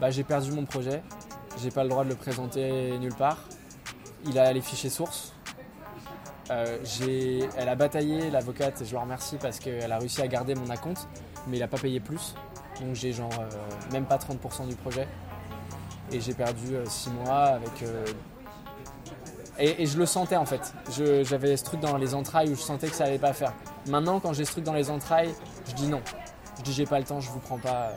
bah, j'ai perdu mon projet. J'ai pas le droit de le présenter nulle part. Il a les fichiers sources. Euh, elle a bataillé, l'avocate, et je la remercie parce qu'elle a réussi à garder mon acompte, mais il a pas payé plus. Donc j'ai genre euh, même pas 30% du projet. Et j'ai perdu 6 mois avec. euh, et, et je le sentais en fait. J'avais ce truc dans les entrailles où je sentais que ça allait pas faire. Maintenant, quand j'ai ce truc dans les entrailles, je dis non. Je dis j'ai pas le temps, je vous prends pas.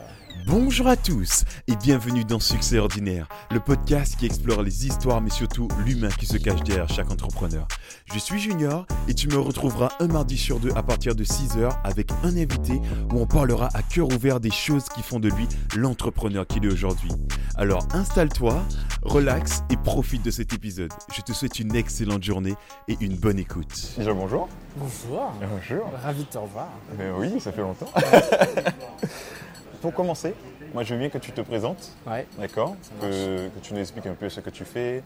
Bonjour à tous et bienvenue dans Succès Ordinaire, le podcast qui explore les histoires mais surtout l'humain qui se cache derrière chaque entrepreneur. Je suis Junior et tu me retrouveras un mardi sur deux à partir de 6h avec un invité où on parlera à cœur ouvert des choses qui font de lui l'entrepreneur qu'il est aujourd'hui. Alors installe-toi, relaxe et profite de cet épisode. Je te souhaite une excellente journée et une bonne écoute. Déjà bonjour. Bonjour. Bonjour. Ravi de te revoir. Ben oui, ça fait longtemps. Pour commencer, moi je veux bien que tu te présentes, Ouais. d'accord que, que tu nous expliques un peu ce que tu fais,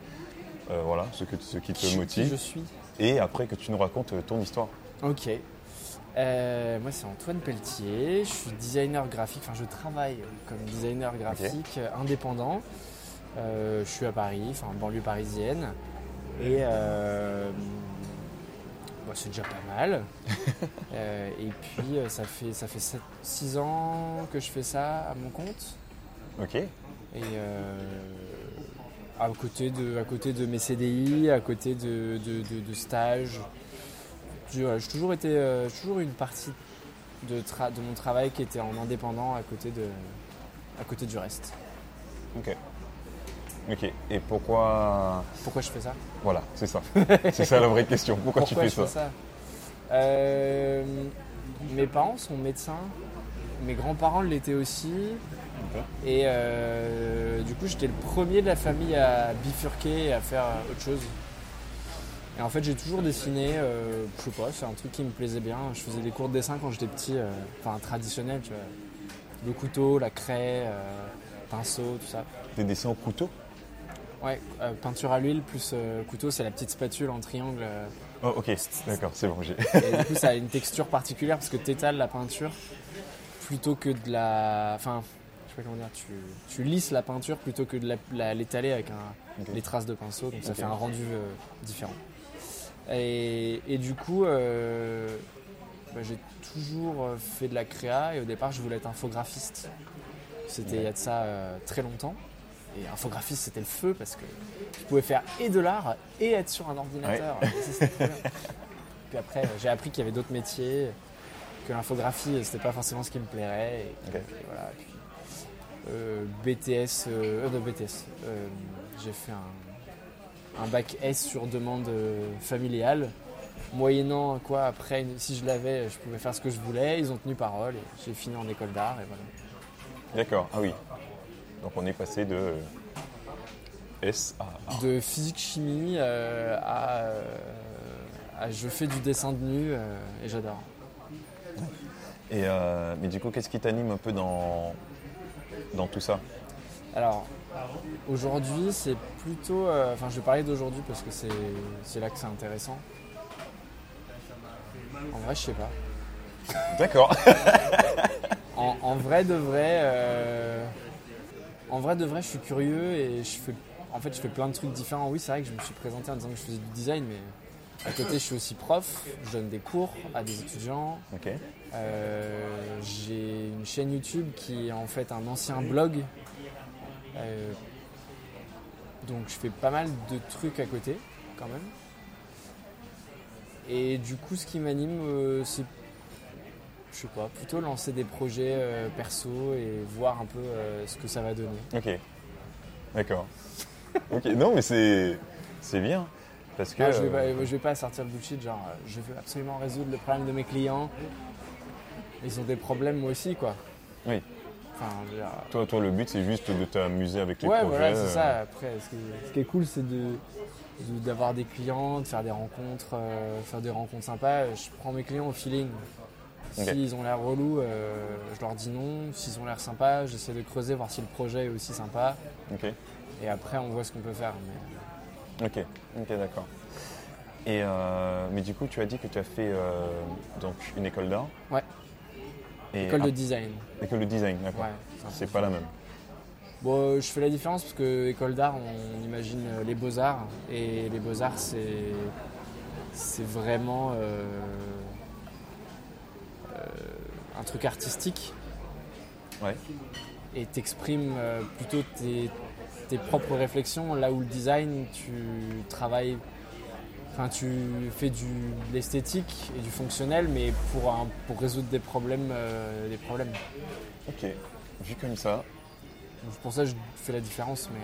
euh, voilà, ce, que, ce qui te je motive, suis. et après que tu nous racontes euh, ton histoire. Ok. Euh, moi, c'est Antoine Pelletier. Je suis designer graphique. Enfin, je travaille comme designer graphique indépendant. Euh, je suis à Paris, enfin, banlieue parisienne. Et euh, bah, c'est déjà pas mal. Euh, et puis, euh, ça fait, ça fait 6 ans que je fais ça à mon compte. Ok Et euh, à, côté de, à côté de mes CDI, à côté de, de, de- de stages, j'ai voilà, toujours été euh, toujours une partie de, tra- de mon travail qui était en indépendant à côté, de, à côté du reste. Ok. Ok. Et pourquoi. Pourquoi je fais ça? Voilà, c'est ça. c'est ça la vraie question. Pourquoi, tu fais je fais ça? ça? Euh, Mes parents sont médecins, mes grands-parents l'étaient aussi. Et euh, du coup, j'étais le premier de la famille à bifurquer et à faire euh, autre chose. Et en fait, j'ai toujours dessiné, euh, je sais pas, c'est un truc qui me plaisait bien. Je faisais des cours de dessin quand j'étais petit, enfin traditionnel, tu vois. Le couteau, la craie, pinceau, tout ça. Des dessins au couteau? Ouais, euh, peinture à l'huile plus euh, couteau, c'est la petite spatule en triangle. euh, Oh, ok, d'accord, c'est bon. j'ai- et du coup, ça a une texture particulière parce que tu étales la peinture plutôt que de la. Enfin, je sais pas comment dire, tu, tu lisses la peinture plutôt que de l'étaler avec un- les traces de pinceau, donc ça fait un rendu différent. Et, et du coup, bah, j'ai toujours fait de la créa et au départ, je voulais être infographiste. C'était il y a de ça très longtemps. Et infographiste, c'était le feu parce que je pouvais faire et de l'art et être sur un ordinateur. Ça. Puis après, j'ai appris qu'il y avait d'autres métiers, que l'infographie, c'était pas forcément ce qui me plairait. Et, voilà. Puis, euh, BTS, euh, euh, non, BTS. euh, j'ai fait un, un bac S sur demande familiale. Moyennant quoi, après, si je l'avais, je pouvais faire ce que je voulais. Ils ont tenu parole et j'ai fini en école d'art. Et voilà. D'accord, ah oui. Donc on est passé de euh, S à A. De physique-chimie euh, à, euh, à je fais du dessin de nu euh, et j'adore. Et euh, mais du coup, qu'est-ce qui t'anime un peu dans, dans tout ça? Alors, aujourd'hui, c'est plutôt. euh, Enfin, je vais parler d'aujourd'hui parce que c'est c'est là que c'est intéressant. En vrai, je sais pas. D'accord. En, en vrai de vrai, euh, en vrai de vrai, je suis curieux et je fais, en fait, je fais plein de trucs différents. Oui, c'est vrai que je me suis présenté en disant que je faisais du design, mais à côté, je suis aussi prof. Je donne des cours à des étudiants. Euh, J'ai une chaîne YouTube qui est en fait un ancien blog. Euh, donc, je fais pas mal de trucs à côté, quand même. Et du coup, ce qui m'anime, euh, c'est je sais pas, plutôt lancer des projets euh, perso et voir un peu euh, ce que ça va donner. Ok. D'accord. ok. Non, mais c'est c'est bien parce que Ah, je, vais euh, pas, je vais pas sortir le bullshit, genre euh, je veux absolument résoudre le problème de mes clients. Ils ont des problèmes moi aussi quoi. Oui. Enfin, dire, toi, toi, le but c'est juste de t'amuser avec les ouais, projets. voilà, c'est euh, ça. Après, ce qui, est, ce qui est cool, c'est de de- d'avoir des clients, de faire des rencontres, euh, faire des rencontres sympas. Je prends mes clients au feeling. S'ils ont l'air relous, euh, je leur dis non. S'ils ont l'air sympas, j'essaie de creuser, voir si le projet est aussi sympa. Et après, on voit ce qu'on peut faire. Mais... Ok. Ok, d'accord. Et euh, mais du coup, tu as dit que tu as fait euh, donc une école d'art. Ouais. Et École de design. école de design, d'accord. Ouais. C'est pas la même. Bon, je fais la différence parce que école d'art, on imagine euh, les beaux-arts. Et les beaux-arts, c'est, c'est vraiment euh, euh, un truc artistique. Ouais. Et t'exprimes euh, plutôt tes, tes propres réflexions, là où le design, tu travailles. Enfin, tu fais du, de l'esthétique et du fonctionnel, mais pour, un- pour résoudre des problèmes. euh, des problèmes. Ok. Vu comme ça. Pour ça, je fais la différence, mais.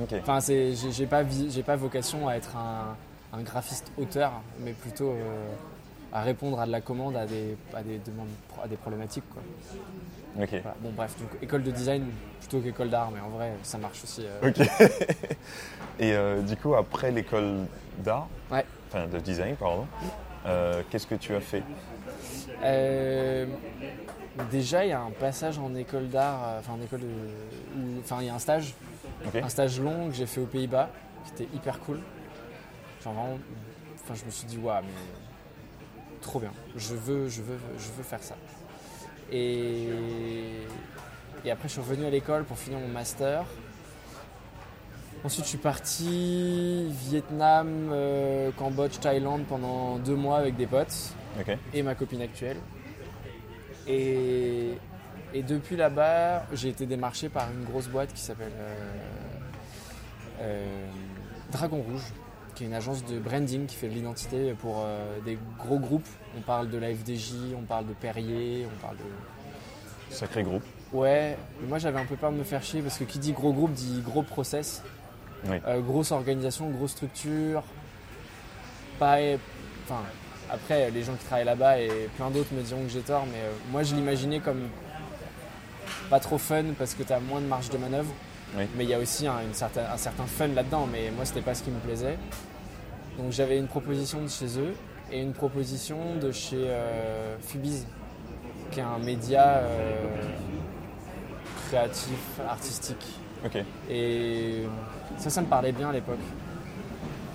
euh, Ok. Enfin, c'est, j'ai, pas, pas vocation à être un, un graphiste auteur, mais plutôt euh, à répondre à de la commande, à des, à des demandes, à des problématiques. Quoi. Voilà. Bon, bref, donc, école de design plutôt qu'école d'art, mais en vrai, ça marche aussi. euh. Ok. Et euh, du coup, après l'école d'art, Ouais. enfin de design, pardon, euh, qu'est-ce que tu as fait? Déjà, il y a un passage en école d'art, enfin, en école de. Enfin, il y a un stage, un stage long que j'ai fait aux Pays-Bas, qui était hyper cool. Genre vraiment, enfin, je me suis dit, waouh, mais trop bien. Je veux, je veux, je veux faire ça. Et, et après, je suis revenu à l'école pour finir mon master. Ensuite, je suis parti Vietnam, euh, Cambodge, Thaïlande pendant deux mois avec des potes et ma copine actuelle. Et, et depuis là-bas, j'ai été démarché par une grosse boîte qui s'appelle euh, euh, Dragon Rouge, qui est une agence de branding qui fait de l'identité pour euh, des gros groupes. On parle de la FDJ, on parle de Perrier, on parle de. Sacré groupe. Ouais, mais moi j'avais un peu peur de me faire chier parce que qui dit gros groupe dit gros process. Oui. Euh, grosse organisation, grosse structure. Pas. Enfin, après, les gens qui travaillent là-bas et plein d'autres me diront que j'ai tort, mais euh, moi je l'imaginais comme pas trop fun parce que tu as moins de marge de manœuvre. Oui. Mais il y a aussi un, une certain, un certain fun là-dedans, mais moi c'était pas ce qui me plaisait. Donc j'avais une proposition de chez eux et une proposition de chez euh, Fubiz, qui est un média euh, créatif, artistique. Et ça, ça me parlait bien à l'époque.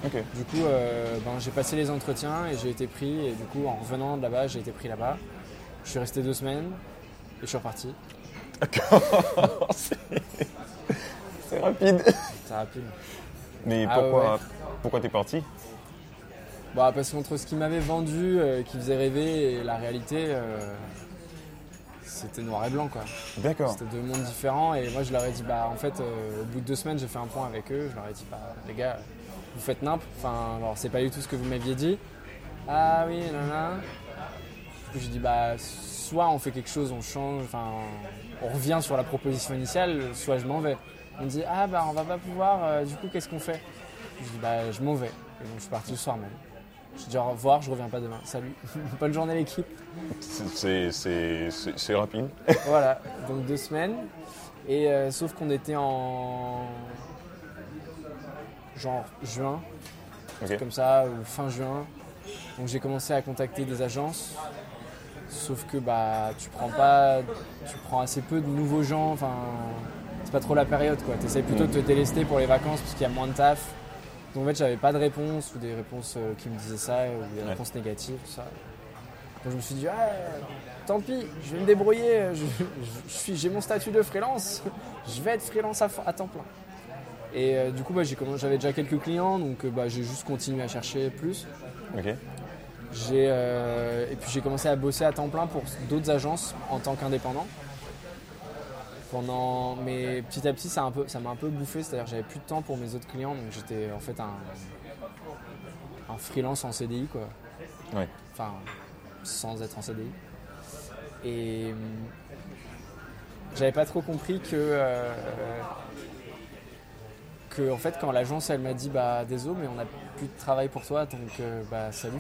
Du coup, euh, ben, j'ai passé les entretiens et j'ai été pris. Et du coup, en revenant de là-bas, j'ai été pris là-bas. Je suis resté deux semaines et je suis reparti. C'est rapide. C'est rapide. Mais Ah pourquoi, ouais. pourquoi t'es parti? Bah, parce qu'entre ce qui m'avait vendu, euh, qui faisait rêver, et la réalité, euh, c'était noir et blanc. quoi. D'accord. C'était deux mondes différents. Et moi, je leur ai dit, bah, en fait, euh, au bout de deux semaines, j'ai fait un point avec eux. Je leur ai dit, bah, les gars, vous faites nimp. Enfin, alors, c'est pas du tout ce que vous m'aviez dit. Ah oui, nanana. Du coup, j'ai dit, bah, soit on fait quelque chose, on change, enfin, on revient sur la proposition initiale, soit je m'en vais. On me dit, ah bah, on va pas pouvoir, euh, du coup, qu'est-ce qu'on fait? Je dis, bah, je m'en vais. Et donc, je suis parti le soir même. Je dis au revoir, je reviens pas demain. Salut. Bonne journée, l'équipe. C'est- rapide. Voilà, donc deux semaines. Et euh, sauf qu'on était en genre juin, comme ça, ou fin juin. Donc j'ai commencé à contacter des agences. Sauf que bah tu prends pas, tu prends assez peu de nouveaux gens. Enfin, pas trop la période quoi. T'essayes plutôt de te délester pour les vacances parce qu'il y a moins de taf. Donc en fait j'avais pas de réponse ou des réponses euh, qui me disaient ça ou des Ouais. réponses négatives tout ça. Donc je me suis dit ah, tant pis, je vais me débrouiller. Je, j'ai mon statut de freelance. Je vais être freelance à, à temps plein. Et euh, du coup bah, j'ai commencé- j'avais déjà quelques clients donc euh, bah, j'ai juste continué à chercher plus. Ok. J'ai, euh, et puis j'ai commencé à bosser à temps plein pour d'autres agences en tant qu'indépendant. Pendant, mais petit à petit, ça, a un peu, ça m'a un peu bouffé, c'est-à-dire que j'avais plus de temps pour mes autres clients, donc j'étais en fait un, un freelance en CDI, quoi. Ouais. Enfin, sans être en CDI. Et j'avais pas trop compris que, euh, que en fait, quand l'agence elle m'a dit bah désolé, mais on n'a plus de travail pour toi, donc euh, bah salut.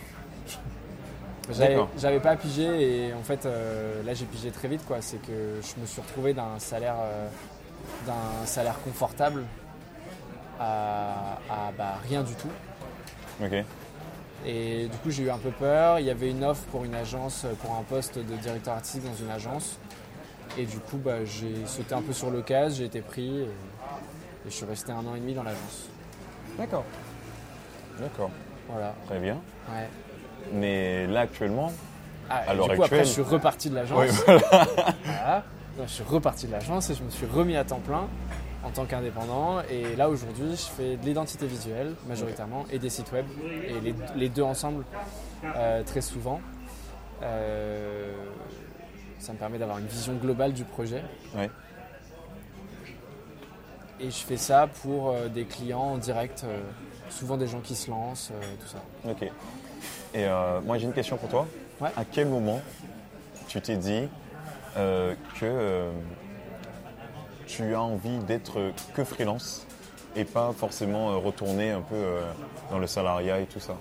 J'avais pas pigé et en fait euh, là j'ai pigé très vite quoi. C'est que je me suis retrouvé d'un salaire euh, d'un salaire confortable à, à, bah, rien du tout. Ok. Et du coup, j'ai eu un peu peur. Il y avait une offre pour une agence, pour un poste de directeur artistique dans une agence. Et du coup, bah, j'ai sauté un peu sur l'occasion, j'ai été pris et, et je suis resté un an et demi dans l'agence. D'accord. D'accord. Voilà. Très bien. Ouais. Mais là, actuellement, Ah, À l'heure après, actuelle- je suis reparti de l'agence. Oui, Voilà. Non, je suis reparti de l'agence et je me suis remis à temps plein en tant qu'indépendant. Et là aujourd'hui, je fais de l'identité visuelle majoritairement et des sites web. Et les, les deux ensemble euh, très souvent. Euh, ça me permet d'avoir une vision globale du projet. Et je fais ça pour euh, des clients en direct, souvent des gens qui se lancent, tout ça. Ok. Et euh, moi, j'ai une question pour toi. Ouais. À quel moment tu t'es dit euh, que euh, tu as envie d'être que freelance et pas forcément retourner un peu dans le salariat et tout ça?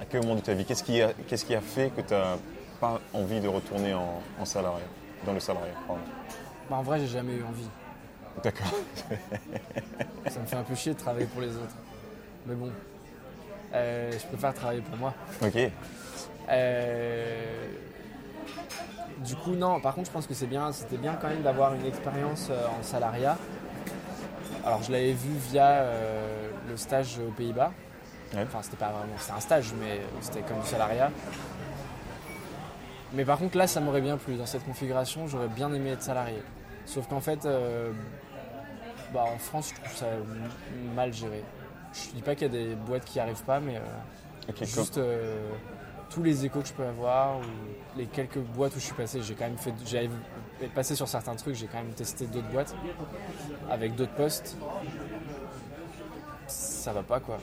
À quel moment de ta vie Qu'est-ce qui, a- qu'est-ce qui a fait que tu n'as pas envie de retourner en, en salariat, dans le salariat pardon? Bah, en vrai, j'ai jamais eu envie. D'accord. Ça me fait un peu chier de travailler pour les autres. Mais bon, Euh, je préfère travailler pour moi. Ok. Euh, Du coup, non, par contre, je pense que c'est bien, c'était bien quand même d'avoir une expérience euh, en salariat. Alors, je l'avais vu via euh, le stage aux Pays-Bas. Ouais. Enfin, c'était pas vraiment, c'était un stage, mais c'était comme du salariat. Mais par contre, là, ça m'aurait bien plu. Dans cette configuration, j'aurais bien aimé être salarié. Sauf qu'en fait, bah, en France, je trouve ça mal géré. Je dis pas qu'il y a des boîtes qui n'y arrivent pas, mais euh, juste euh, tous les échos que je peux avoir ou les quelques boîtes où je suis passé, j'ai quand même fait, j'avais passé sur certains trucs, j'ai quand même testé d'autres boîtes avec d'autres postes. Ça va pas quoi.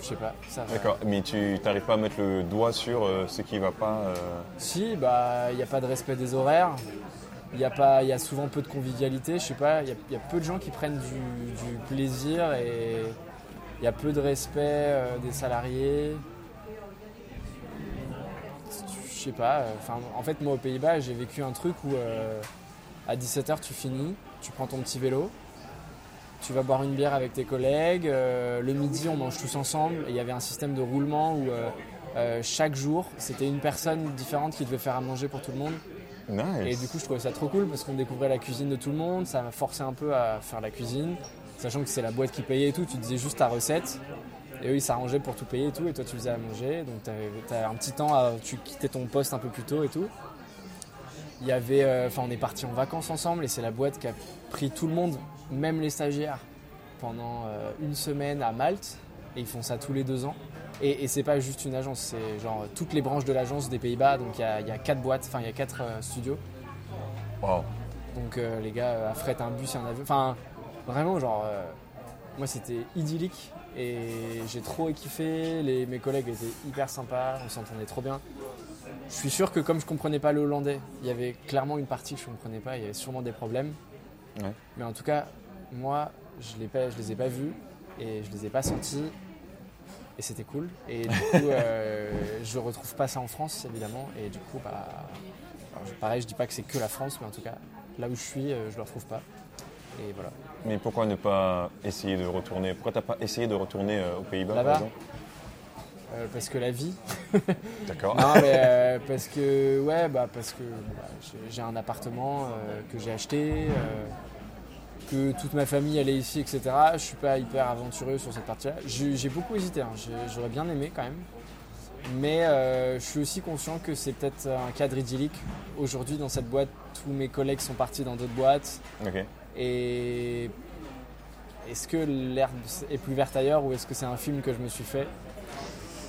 Je sais pas. D'accord, mais tu n'arrives pas à mettre le doigt sur euh, ce qui va pas. euh, Si, bah, il n'y a pas de respect des horaires. Il y a pas, y a souvent peu de convivialité. Je sais pas, il y, a- il y a peu de gens qui prennent du, du plaisir et il y a peu de respect euh, des salariés. Je sais pas. euh, en fait, moi aux Pays-Bas, j'ai vécu un truc où euh, à 17h tu finis, tu prends ton petit vélo, tu vas boire une bière avec tes collègues. euh, le midi, on mange tous ensemble. Et il y avait un système de roulement où euh, euh, chaque jour, c'était une personne différente qui devait faire à manger pour tout le monde. Nice. Et du coup, je trouvais ça trop cool parce qu'on découvrait la cuisine de tout le monde. Ça m'a forcé un peu à faire la cuisine, sachant que c'est la boîte qui payait et tout. Tu disais juste ta recette. Et eux, ils s'arrangeaient pour tout payer et tout. Et toi, tu faisais à manger. Donc, tu avais un petit temps, à, tu quittais ton poste un peu plus tôt et tout. Il y avait, euh, enfin, on est parti en vacances ensemble et c'est la boîte qui a pris tout le monde, même les stagiaires, pendant euh, une semaine à Malte. Et ils font ça tous les deux ans. Et, et c'est pas juste une agence, c'est genre toutes les branches de l'agence des Pays-Bas. Donc il y a, il y a quatre boîtes, enfin il y a quatre euh, studios. Wow. Donc les gars affrètent un bus et un avion. Enfin, vraiment, genre, euh, moi c'était idyllique et j'ai trop kiffé. Les, mes collègues étaient hyper sympas, on s'entendait trop bien. Je suis sûr que comme je comprenais pas le hollandais, il y avait clairement une partie que je comprenais pas, il y avait sûrement des problèmes. Ouais. Mais en tout cas, moi, je, l'ai pas, je les ai pas vus et je les ai pas sentis. Et c'était cool. Et du coup, euh, je retrouve pas ça en France, évidemment. Et du coup, bah, pareil, je dis pas que c'est que la France, mais en tout cas, là où je suis, euh, je le retrouve pas. Et voilà. Mais pourquoi ne pas essayer de retourner Pourquoi t'as pas essayé de retourner euh, aux Pays-Bas par exemple? Euh, parce que la vie. D'accord. Non, mais euh, parce que, ouais, bah, parce que bah, j'ai- un appartement euh, que j'ai acheté, que toute ma famille allait ici, etc. Je suis pas hyper aventureux sur cette partie-là. J'ai beaucoup hésité, hein. J'aurais bien aimé quand même. Mais je suis aussi conscient que c'est peut-être un cadre idyllique. Aujourd'hui, dans cette boîte, tous mes collègues sont partis dans d'autres boîtes. Ok. Et est-ce que l'herbe est plus verte ailleurs ou est-ce que c'est un film que je me suis fait?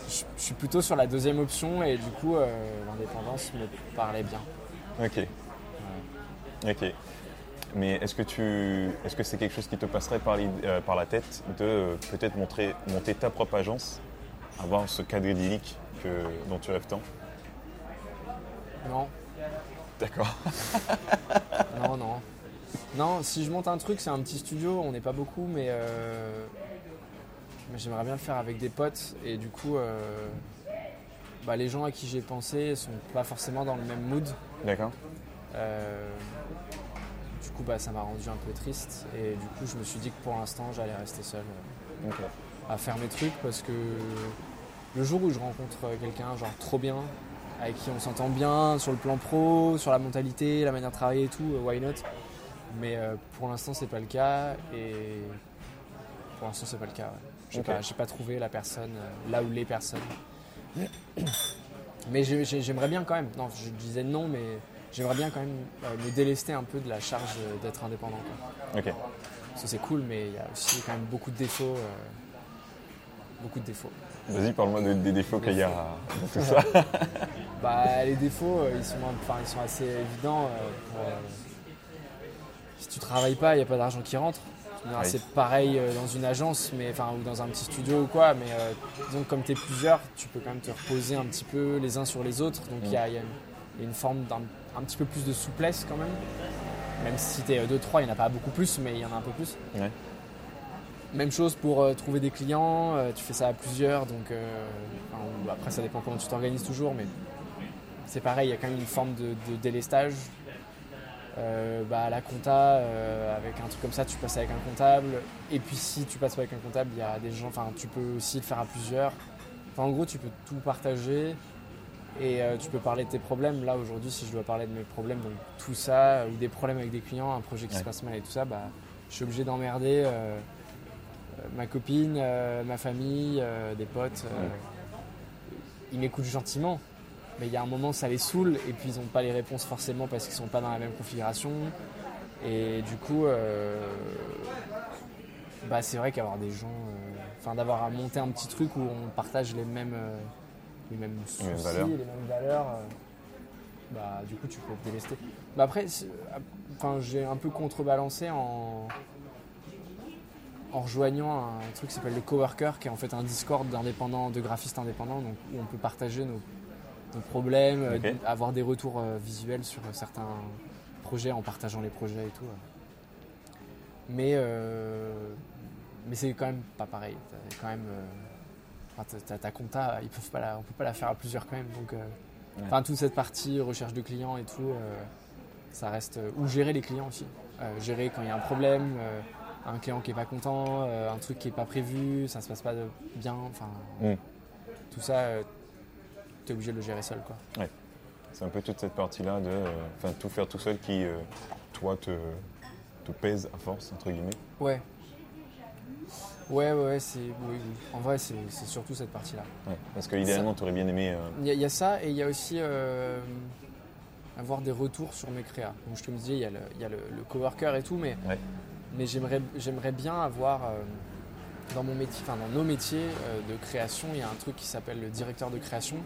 Je, je suis plutôt sur la deuxième option et du coup, euh, l'indépendance me parlait bien. Ok. Ok. Mais est-ce que tu, est-ce que c'est quelque chose qui te passerait par, euh, par la tête de euh, peut-être montrer, monter ta propre agence, avoir ce cadre idyllique que, dont tu rêves tant? Non, D'accord. non, non. Non, si je monte un truc, c'est un petit studio, on n'est pas beaucoup, mais, euh, mais j'aimerais bien le faire avec des potes. Et du coup, euh, bah, les gens à qui j'ai pensé sont pas forcément dans le même mood. D'accord. Euh, du coup, bah, ça m'a rendu un peu triste. Et du coup, je me suis dit que pour l'instant, j'allais rester seul à faire mes trucs parce que le jour où je rencontre quelqu'un, genre trop bien, avec qui on s'entend bien sur le plan pro, sur la mentalité, la manière de travailler et tout, why not? Mais euh, pour l'instant, c'est pas le cas. Et pour l'instant, c'est pas le cas. ouais. J'ai pas, j'ai pas trouvé la personne, euh, là où les personnes. Mais j'ai- j'ai- j'aimerais bien quand même. Non, je disais non, mais j'aimerais bien quand même euh, me délester un peu de la charge d'être indépendant. quoi. Ok. Ça c'est cool, mais il y a aussi quand même beaucoup de défauts. euh, beaucoup de défauts. Vas-y, parle-moi de- des défauts qu'il y a dans tout ça. Bah, les défauts, ils sont, enfin, ils sont assez évidents. euh, pour, euh, si tu travailles pas, il n'y a pas d'argent qui rentre. Oui. C'est pareil euh, dans une agence, mais enfin ou dans un petit studio ou quoi. Mais euh, disons que comme tu es plusieurs, tu peux quand même te reposer un petit peu les uns sur les autres. Donc il y, a, y a une, il y a une forme d'un un petit peu plus de souplesse quand même. Même si tu es 2-3, il n'y en a pas beaucoup plus, mais il y en a un peu plus. Ouais. Même chose pour euh, trouver des clients, euh, tu fais ça à plusieurs, donc enfin, après ça dépend comment tu t'organises toujours, mais c'est pareil, il y a quand même une forme de, de délestage. Euh, bah, la compta, euh, avec un truc comme ça, tu passes avec un comptable, et puis si tu passes pas avec un comptable, il y a des gens, enfin tu peux aussi le faire à plusieurs. Enfin, en gros, tu peux tout partager et euh, tu peux parler de tes problèmes. Là aujourd'hui, si je dois parler de mes problèmes, donc tout ça, ou des problèmes avec des clients, un projet qui Ouais. se passe mal et tout ça, bah, je suis obligé d'emmerder ma copine, ma famille, des potes. Ouais. Ils m'écoutent gentiment, mais il y a un moment ça les saoule et puis ils n'ont pas les réponses forcément parce qu'ils sont pas dans la même configuration. Et du coup, euh, bah, c'est vrai qu'avoir des gens, euh, enfin d'avoir à monter un petit truc où on partage les mêmes, euh, les mêmes soucis, mêmes les valeurs. mêmes valeurs, bah du coup tu peux te délester. Mais après, enfin j'ai un peu contrebalancé en en rejoignant un truc qui s'appelle le Coworker, qui est en fait un Discord d'indépendants, de graphistes indépendants, donc où on peut partager nos, nos problèmes, euh, Ok. avoir des retours euh, visuels sur euh, certains projets en partageant les projets et tout. Mais, euh, mais c'est quand même pas pareil. T'as quand même, euh, ta compta, ils peuvent pas la, on peut pas la faire à plusieurs quand même. Donc, euh, Ouais. toute cette partie recherche de clients et tout, ça reste ou gérer les clients aussi. Gérer quand il y a un problème, un client qui est pas content, un truc qui est pas prévu, ça se passe pas de- bien. Enfin, Mm. tout ça, tu es obligé de le gérer seul, quoi. C'est un peu toute cette partie-là de euh, tout faire tout seul qui, euh, toi, te, te pèse à force, entre guillemets. Ouais. Ouais, ouais, ouais, c'est. Oui. En vrai, c'est c'est surtout cette partie-là. Ouais. Parce que idéalement, tu aurais bien aimé. euh, Il y, a- il y a ça et il y a aussi avoir des retours sur mes créas. Donc, je te me disais, il y a le, y a le, le coworker et tout, mais, Ouais. mais j'aimerais j'aimerais bien avoir dans mon métier, enfin dans nos métiers euh, de création, il y a un truc qui s'appelle le directeur de création,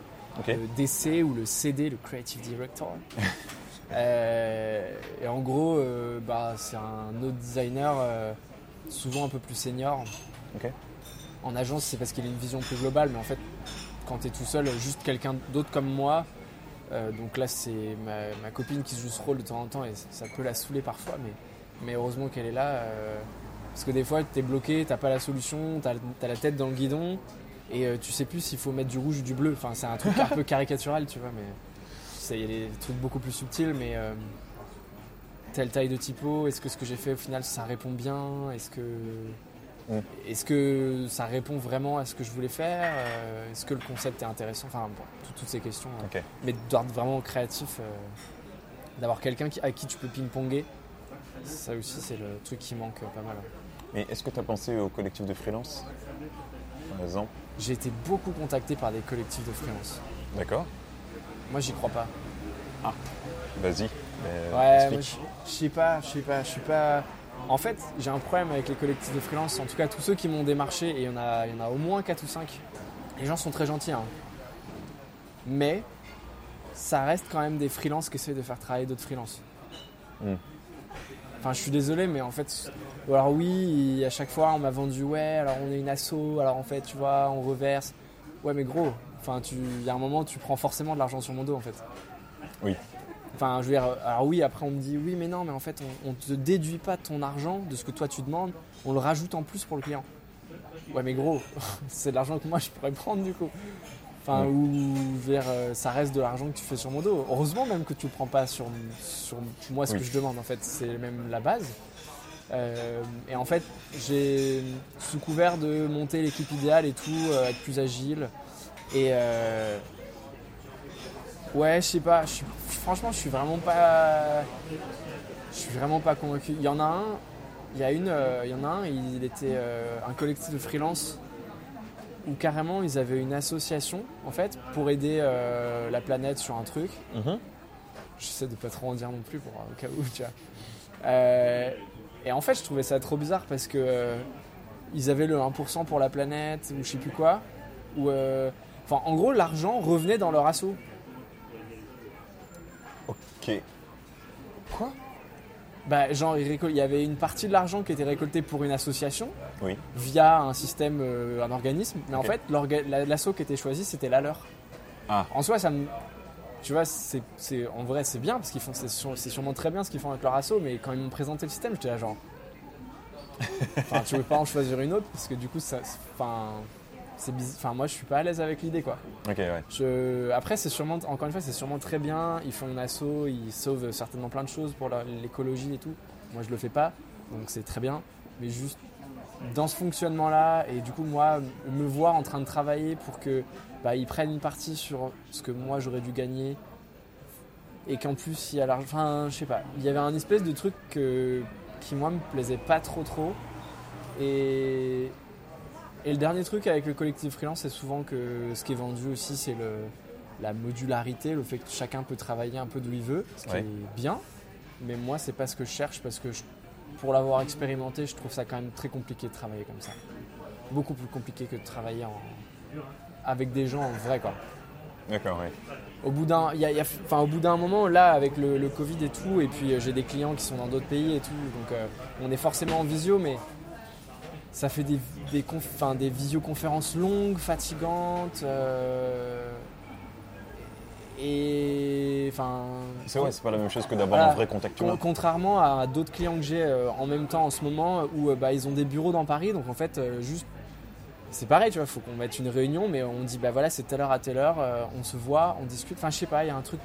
Le DC ou le CD, le Creative Director. Euh, et en gros, euh, bah, c'est un autre designer, euh, souvent un peu plus senior. En agence, c'est parce qu'il a une vision plus globale, mais en fait, quand tu es tout seul, juste quelqu'un d'autre comme moi, donc là, c'est ma, ma copine qui joue ce rôle de temps en temps et ça peut la saouler parfois, mais, mais heureusement qu'elle est là. parce que des fois, tu es bloqué, t'as pas la solution, tu as, la tête dans le guidon et euh, tu sais plus s'il faut mettre du rouge ou du bleu. Enfin, c'est un truc un peu caricatural, tu vois, mais il y a des trucs beaucoup plus subtils, mais euh, telle taille de typo, est-ce que ce que j'ai fait au final ça répond bien? Est-ce que, est-ce que ça répond vraiment à ce que je voulais faire? Euh, Est-ce que le concept est intéressant? Enfin, bon, toutes ces questions. euh. Ok. Mais d'ordre vraiment créatif, euh, d'avoir quelqu'un à qui tu peux ping-ponger, ça aussi c'est le truc qui manque pas mal. Mais est-ce que tu as pensé au collectif de freelance Par exemple? J'ai été beaucoup contacté par des collectifs de freelance. D'accord. Moi j'y crois pas. Vas-y. euh, Ouais, je sais pas, je sais pas, je suis pas. En fait, j'ai un problème avec les collectifs de freelance, en tout cas tous ceux qui m'ont démarché, et il y, en a, il y en a au moins 4 ou 5. Les gens sont très gentils, hein. mais ça reste quand même des freelances qui essaient de faire travailler d'autres freelances. Hmm. Enfin, je suis désolé, mais en fait, ou alors oui, à chaque fois on m'a vendu, ouais, alors on est une asso, alors en fait, tu vois, on reverse. Ouais, mais gros, enfin, tu- il y a un moment, tu prends forcément de l'argent sur mon dos, en fait. Oui. Enfin, je veux dire, alors oui, après on me dit oui, mais non, mais en fait, on, on te déduit pas ton argent de ce que toi tu demandes, on le rajoute en plus pour le client. Ouais, mais gros, c'est de l'argent que moi je pourrais prendre du coup. Enfin, ou vers, euh, ça reste de l'argent que tu fais sur mon dos. Heureusement même que tu le prends pas sur, sur moi ce Oui. que je demande en fait, c'est même la base. Euh, et en fait, j'ai sous couvert de monter l'équipe idéale et tout, euh, être plus agile. Et euh, ouais, je sais pas. franchement, je suis vraiment pas. Je suis vraiment pas convaincu. Il y en a un. Il y a une. il y en a un. Il était un collectif de freelance où carrément ils avaient une association en fait pour aider la planète sur un truc. Mhm. J'essaie de pas trop en dire non plus pour au cas où, tu vois. Et en fait, je trouvais ça trop bizarre parce que euh, ils avaient le 1% pour la planète ou je sais plus quoi. Ou, euh, enfin, en gros, l'argent revenait dans leur assaut. Ok. Quoi? Bah, genre, il y avait une partie de l'argent qui était récoltée pour une association Oui. via un système, euh, un organisme. Mais en fait, l'assaut qui était choisi, c'était la leur. Ah. En soi, ça me. Tu vois, c'est, c'est- en vrai, c'est bien parce qu'ils font, c'est, sûre- c'est sûrement très bien ce qu'ils font avec leur assaut, mais quand ils m'ont présenté le système, j'étais là genre. Enfin, tu veux pas en choisir une autre parce que du coup, ça. Enfin, c'est. Enfin, moi, je suis pas à l'aise avec l'idée, quoi. Ok, ouais. Je- Après, c'est sûrement, encore une fois, c'est sûrement très bien. Ils font une asso, ils sauvent certainement plein de choses pour la- l'écologie et tout. Moi, je le fais pas, donc c'est très bien. Mais juste dans ce fonctionnement-là, et du coup, moi, me voir en train de travailler pour que bah, ils prennent une partie sur ce que moi j'aurais dû gagner, et qu'en plus il y a l'argent. Enfin, je sais pas. Il y avait un espèce de truc que- qui moi me plaisait pas trop trop. Et et le dernier truc avec le collectif freelance, c'est souvent que ce qui est vendu aussi, c'est le, la modularité, le fait que chacun peut travailler un peu d'où il veut, ce qui Ouais. est bien. Mais moi, c'est pas ce que je cherche parce que je- pour l'avoir expérimenté, je trouve ça quand même très compliqué de travailler comme ça. Beaucoup plus compliqué que de travailler en- avec des gens en vrai, quoi. D'accord, ouais. Au bout d'un, y a- il y a- enfin, au bout d'un moment, là, avec le, le Covid et tout, et puis euh, j'ai des clients qui sont dans d'autres pays et tout, donc euh, on est forcément en visio, mais ça fait des, des, conf- enfin, des visioconférences longues, fatigantes, euh, et enfin. C'est vrai, c'est pas la même chose que d'avoir Voilà. un vrai contact humain. Contrairement à d'autres clients que j'ai euh, en même temps en ce moment où bah, ils ont des bureaux dans Paris, donc en fait, juste. C'est pareil, tu vois, faut qu'on mette une réunion, mais on dit, bah voilà, c'est telle heure à telle heure, euh, on se voit, on discute. Enfin, je sais pas, il y a un truc.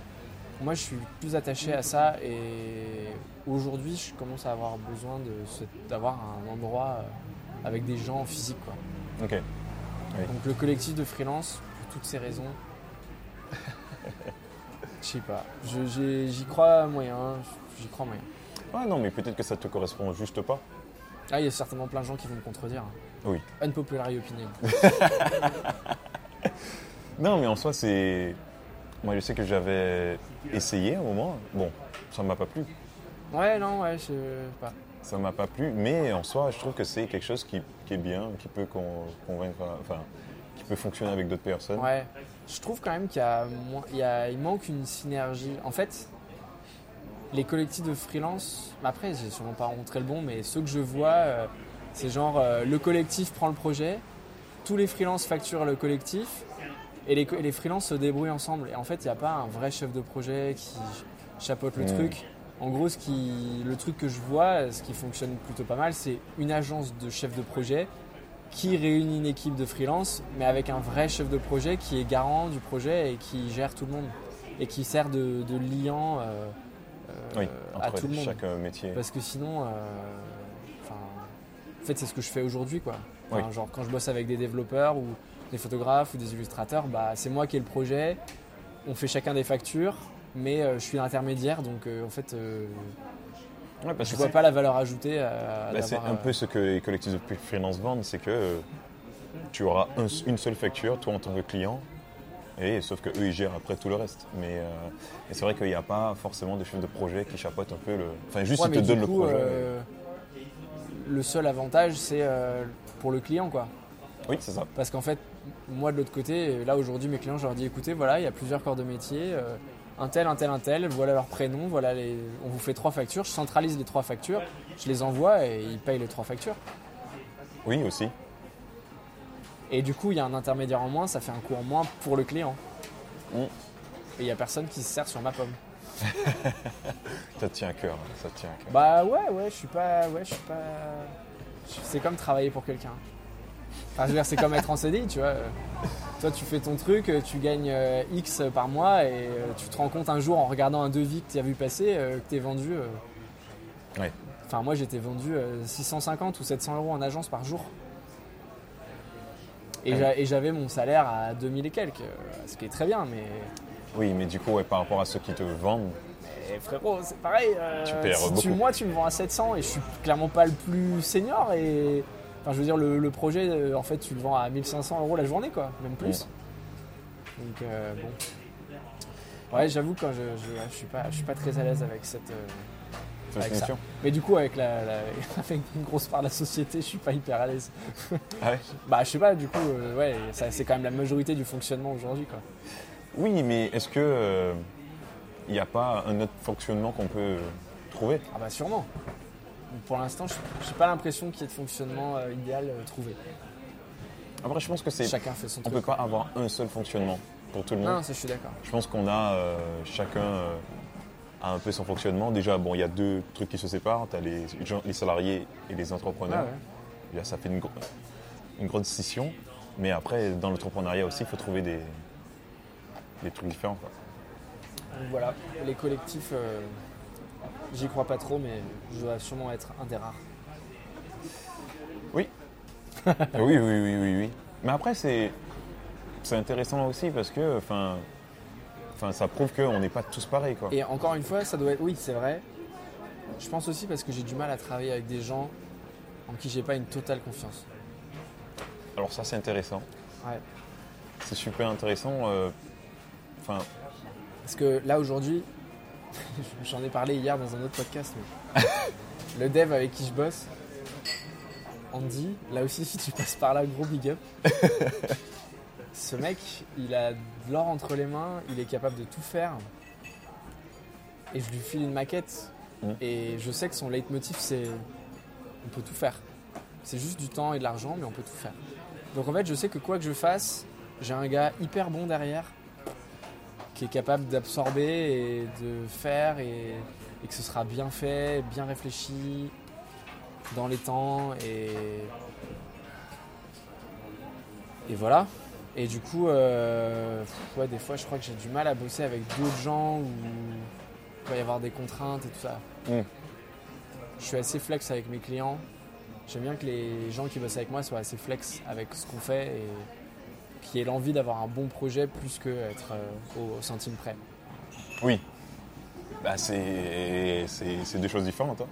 Moi, je suis plus attaché à ça et aujourd'hui, je commence à avoir besoin d'avoir un endroit euh, avec des gens physiques, quoi. Ok. Donc, le collectif de freelance, pour toutes ces raisons. Je sais pas, j'y crois moyen, j'y crois moyen. Ah non, mais peut-être que ça te correspond juste pas. Ah, il y a certainement plein de gens qui vont me contredire. Oui. Unpopular opinion. Non, mais en soi, c'est. Moi, je sais que j'avais essayé un moment. Bon, ça m'a pas plu. Ouais, non, ouais, je sais pas. Ça m'a pas plu, mais en soi, je trouve que c'est quelque chose qui, qui est bien, qui peut con- convaincre, enfin, qui peut fonctionner avec d'autres personnes. Ouais. Je trouve quand même qu'il y a il, y a- il manque une synergie. En fait, les collectifs de freelance, après, j'ai sûrement pas rencontré le bon, mais ceux que je vois, euh, c'est genre euh, le collectif prend le projet, tous les freelances facturent le collectif, et les, et les freelances se débrouillent ensemble. Et en fait, il n'y a pas un vrai chef de projet qui chapeaute le truc. En gros, ce qui, le truc que je vois, ce qui fonctionne plutôt pas mal, c'est une agence de chefs de projet qui réunit une équipe de freelance, mais avec un vrai chef de projet qui est garant du projet et qui gère tout le monde et qui sert de, de liant euh, euh, Oui, à tout le monde. chaque métier. Parce que sinon, euh, en fait, c'est ce que je fais aujourd'hui, quoi. Enfin, Oui. Genre quand je bosse avec des développeurs ou des photographes ou des illustrateurs, bah, c'est moi qui ai le projet. On fait chacun des factures, mais euh, je suis l'intermédiaire, donc euh, en fait, euh, Ouais, parce je que vois pas la valeur ajoutée à, bah, c'est un peu ce que les collectifs de freelance vendent, c'est que tu auras un- une seule facture, toi en tant que client, et sauf que eux ils gèrent après tout le reste. Mais euh, c'est vrai qu'il n'y a pas forcément de chef de projet qui chapeautent un peu le. Enfin, juste Ouais, ils te donnent le projet. euh, le seul avantage, c'est euh, pour le client, quoi. Oui, c'est ça. Parce qu'en fait, moi de l'autre côté, là aujourd'hui, mes clients, je leur dis écoutez, voilà, il y a plusieurs corps de métier, euh, un tel, un tel, un tel, voilà leur prénom, voilà les, on vous fait trois factures, je centralise les trois factures, je les envoie et ils payent les trois factures. Oui, aussi. Et du coup, il y a un intermédiaire en moins, ça fait un coût en moins pour le client. Mm. Et il n'y a personne qui se sert sur ma pomme. Ça tient à cœur. hein, Ça te tient à cœur. Bah ouais, ouais, je suis pas. Ouais, je suis pas. C'est comme travailler pour quelqu'un. Enfin, je veux dire, c'est comme être en CDI, tu vois. Toi, tu fais ton truc, euh, tu gagnes euh, X par mois et euh, tu te rends compte un jour en regardant un devis que tu as vu passer que tu es vendu. Ouais. Enfin, moi, j'étais vendu euh, 650 ou 700 euros en agence par jour. Et Ouais. et j'avais mon salaire à 2000 et quelques, ce qui est très bien, mais. Oui, mais du coup, ouais, par rapport à ceux qui te vendent, Et frérot, c'est pareil. euh, Tu perds si tu- beaucoup. moi, tu me vends à 700 et je suis clairement pas le plus senior. Et enfin, je veux dire, le, le projet, euh, en fait, tu le vends à 1500 euros la journée, quoi, même plus. Donc euh, bon. Ouais, j'avoue quand je, je, je suis pas, je suis pas très à l'aise avec cette, euh, avec ça. Mais du coup, avec, la, la- avec une grosse part de la société, je suis pas hyper à l'aise. Ah ouais Bah, je sais pas, du coup, euh, ouais, c'est quand même la majorité du fonctionnement aujourd'hui, quoi. Oui, mais est-ce que il n'y a pas un autre fonctionnement qu'on peut euh, trouver? Ah bah sûrement. Pour l'instant, je j'ai pas l'impression qu'il y ait de fonctionnement euh, idéal euh, trouvé. Après, je pense que c'est. Chacun fait son On truc. peut pas avoir un seul fonctionnement pour tout le monde. Non, ça je suis d'accord. Je pense qu'on a euh, chacun euh, a un peu son fonctionnement. Déjà, bon, il y a deux trucs qui se séparent. Tu as les, gens- les salariés et les entrepreneurs. Ouais. Et là, ça fait une, une grande scission. Mais après, dans l'entrepreneuriat aussi, il faut trouver des, des trucs différents. quoi. Donc voilà, les collectifs, euh, j'y crois pas trop, mais je dois sûrement être un des rares. Oui. oui, oui, oui, oui, oui. Mais après, c'est intéressant aussi parce que, enfin, enfin, ça prouve qu'on n'est pas tous pareils, quoi. Et encore une fois, ça doit être. Oui, c'est vrai. Je pense aussi parce que j'ai du mal à travailler avec des gens en qui j'ai pas une totale confiance. Alors ça, c'est intéressant. Ouais. C'est super intéressant. euh, Enfin, Parce que là aujourd'hui, j'en ai parlé hier dans un autre podcast, mais le dev avec qui je bosse, Andy, là aussi si tu passes par là, gros big up. Ce mec, il a de l'or entre les mains, il est capable de tout faire. Et je lui file une maquette. Mm. Et je sais que son leitmotiv, c'est on peut tout faire. C'est juste du temps et de l'argent, mais on peut tout faire. Donc en fait, je sais que quoi que je fasse, j'ai un gars hyper bon derrière qui est capable d'absorber et de faire et, et que ce sera bien fait, bien réfléchi, dans les temps et et voilà. Et du coup, euh, ouais, des fois, je crois que j'ai du mal à bosser avec d'autres gens où il va y avoir des contraintes et tout ça. Mm. Je suis assez flex avec mes clients. J'aime bien que les gens qui bossent avec moi soient assez flex avec ce qu'on fait et qui aient l'envie d'avoir un bon projet plus que être euh, au centime près. oui. Bah, c'est deux choses différentes. hein.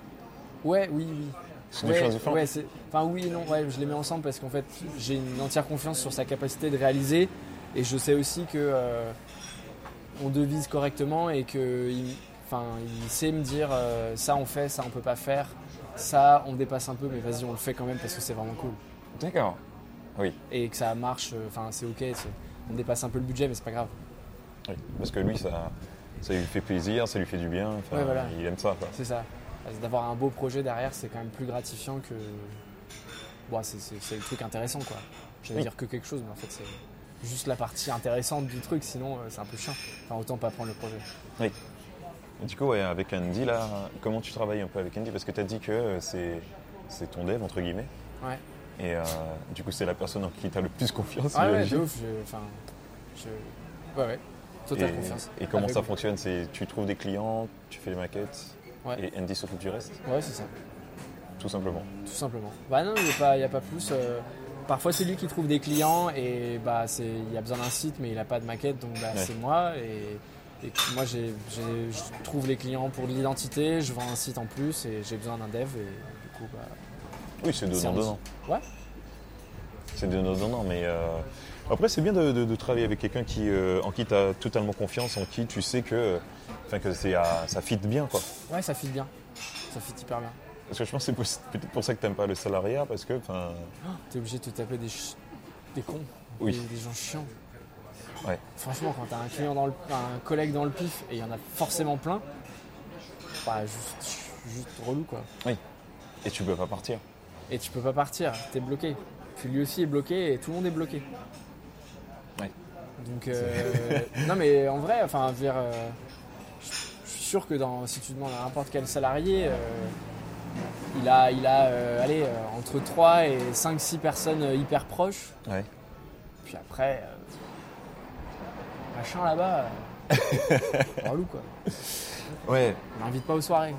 Ouais, oui, oui. C'est Ouais, choses différentes. ouais, enfin oui et non, ouais, je les mets ensemble parce qu'en fait j'ai une entière confiance sur sa capacité de réaliser et je sais aussi que euh, on devise correctement et que il, enfin, il sait me dire euh, ça on fait, ça on peut pas faire, ça on dépasse un peu mais vas-y on le fait quand même parce que c'est vraiment cool D'accord. Oui. et que ça marche, euh, enfin c'est ok, on dépasse un peu le budget mais c'est pas grave. oui. Parce que lui, ça, ça lui fait plaisir, ça lui fait du bien. Ouais, voilà. Il aime ça. C'est ça. D'avoir un beau projet derrière, c'est quand même plus gratifiant que. Bon, c'est- le truc intéressant, quoi. J'allais Oui. dire que quelque chose, mais en fait, c'est juste la partie intéressante du truc, sinon, euh, c'est un peu chiant. Enfin, autant pas prendre le projet. Et du coup, ouais, avec Andy, là, comment tu travailles un peu avec Andy? Parce que tu as dit que euh, c'est c'est ton dev, entre guillemets. Ouais. Et euh, du coup, c'est la personne en qui tu as le plus confiance. Ah ouais, de ouf. je- Enfin. Je... Ouais, ouais. Totale et, confiance. et comment Avec ça vous. fonctionne C'est tu trouves des clients, tu fais les maquettes, Ouais. et Andy s'occupe du reste, Ouais, c'est ça. tout simplement. Tout simplement. Bah non, il n'y a, pas- y a pas plus. euh, Parfois, c'est lui qui trouve des clients et bah, il a besoin d'un site, mais il n'a pas de maquette, donc bah, Ouais. c'est moi. Et, et moi, j'ai- je trouve les clients pour de l'identité, je vends un site en plus et j'ai besoin d'un dev. Et du coup, bah, Oui, c'est donnant-donnant. Ouais. C'est donnant-donnant, mais euh, après, c'est bien de, de- de travailler avec quelqu'un qui, euh, en qui tu as totalement confiance, en qui tu sais que, enfin, que c'est, à- ça fit bien. Quoi. ouais, ça fit bien. Ça fit hyper bien. Parce que je pense que c'est peut-être pour ça que tu n'aimes pas le salariat, parce que, enfin, T'es obligé de te taper des, ch- des cons, Oui. des, des gens chiants. Ouais. Franchement, quand t'as un client dans le, un collègue dans le pif et il y en a forcément plein, bah juste, juste relou quoi. et tu peux pas partir. Et tu peux pas partir, t'es bloqué. Puis lui aussi est bloqué et tout le monde est bloqué. Ouais. Donc euh, non mais en vrai, enfin vers, euh, je je suis sûr que dans, si tu demandes à n'importe quel salarié, euh, il a, il a euh, allez, entre 3 et 5-6 personnes euh, hyper proches. Ouais. Puis après, machin là-bas, relou quoi. Ouais. On n'invite pas aux soirées.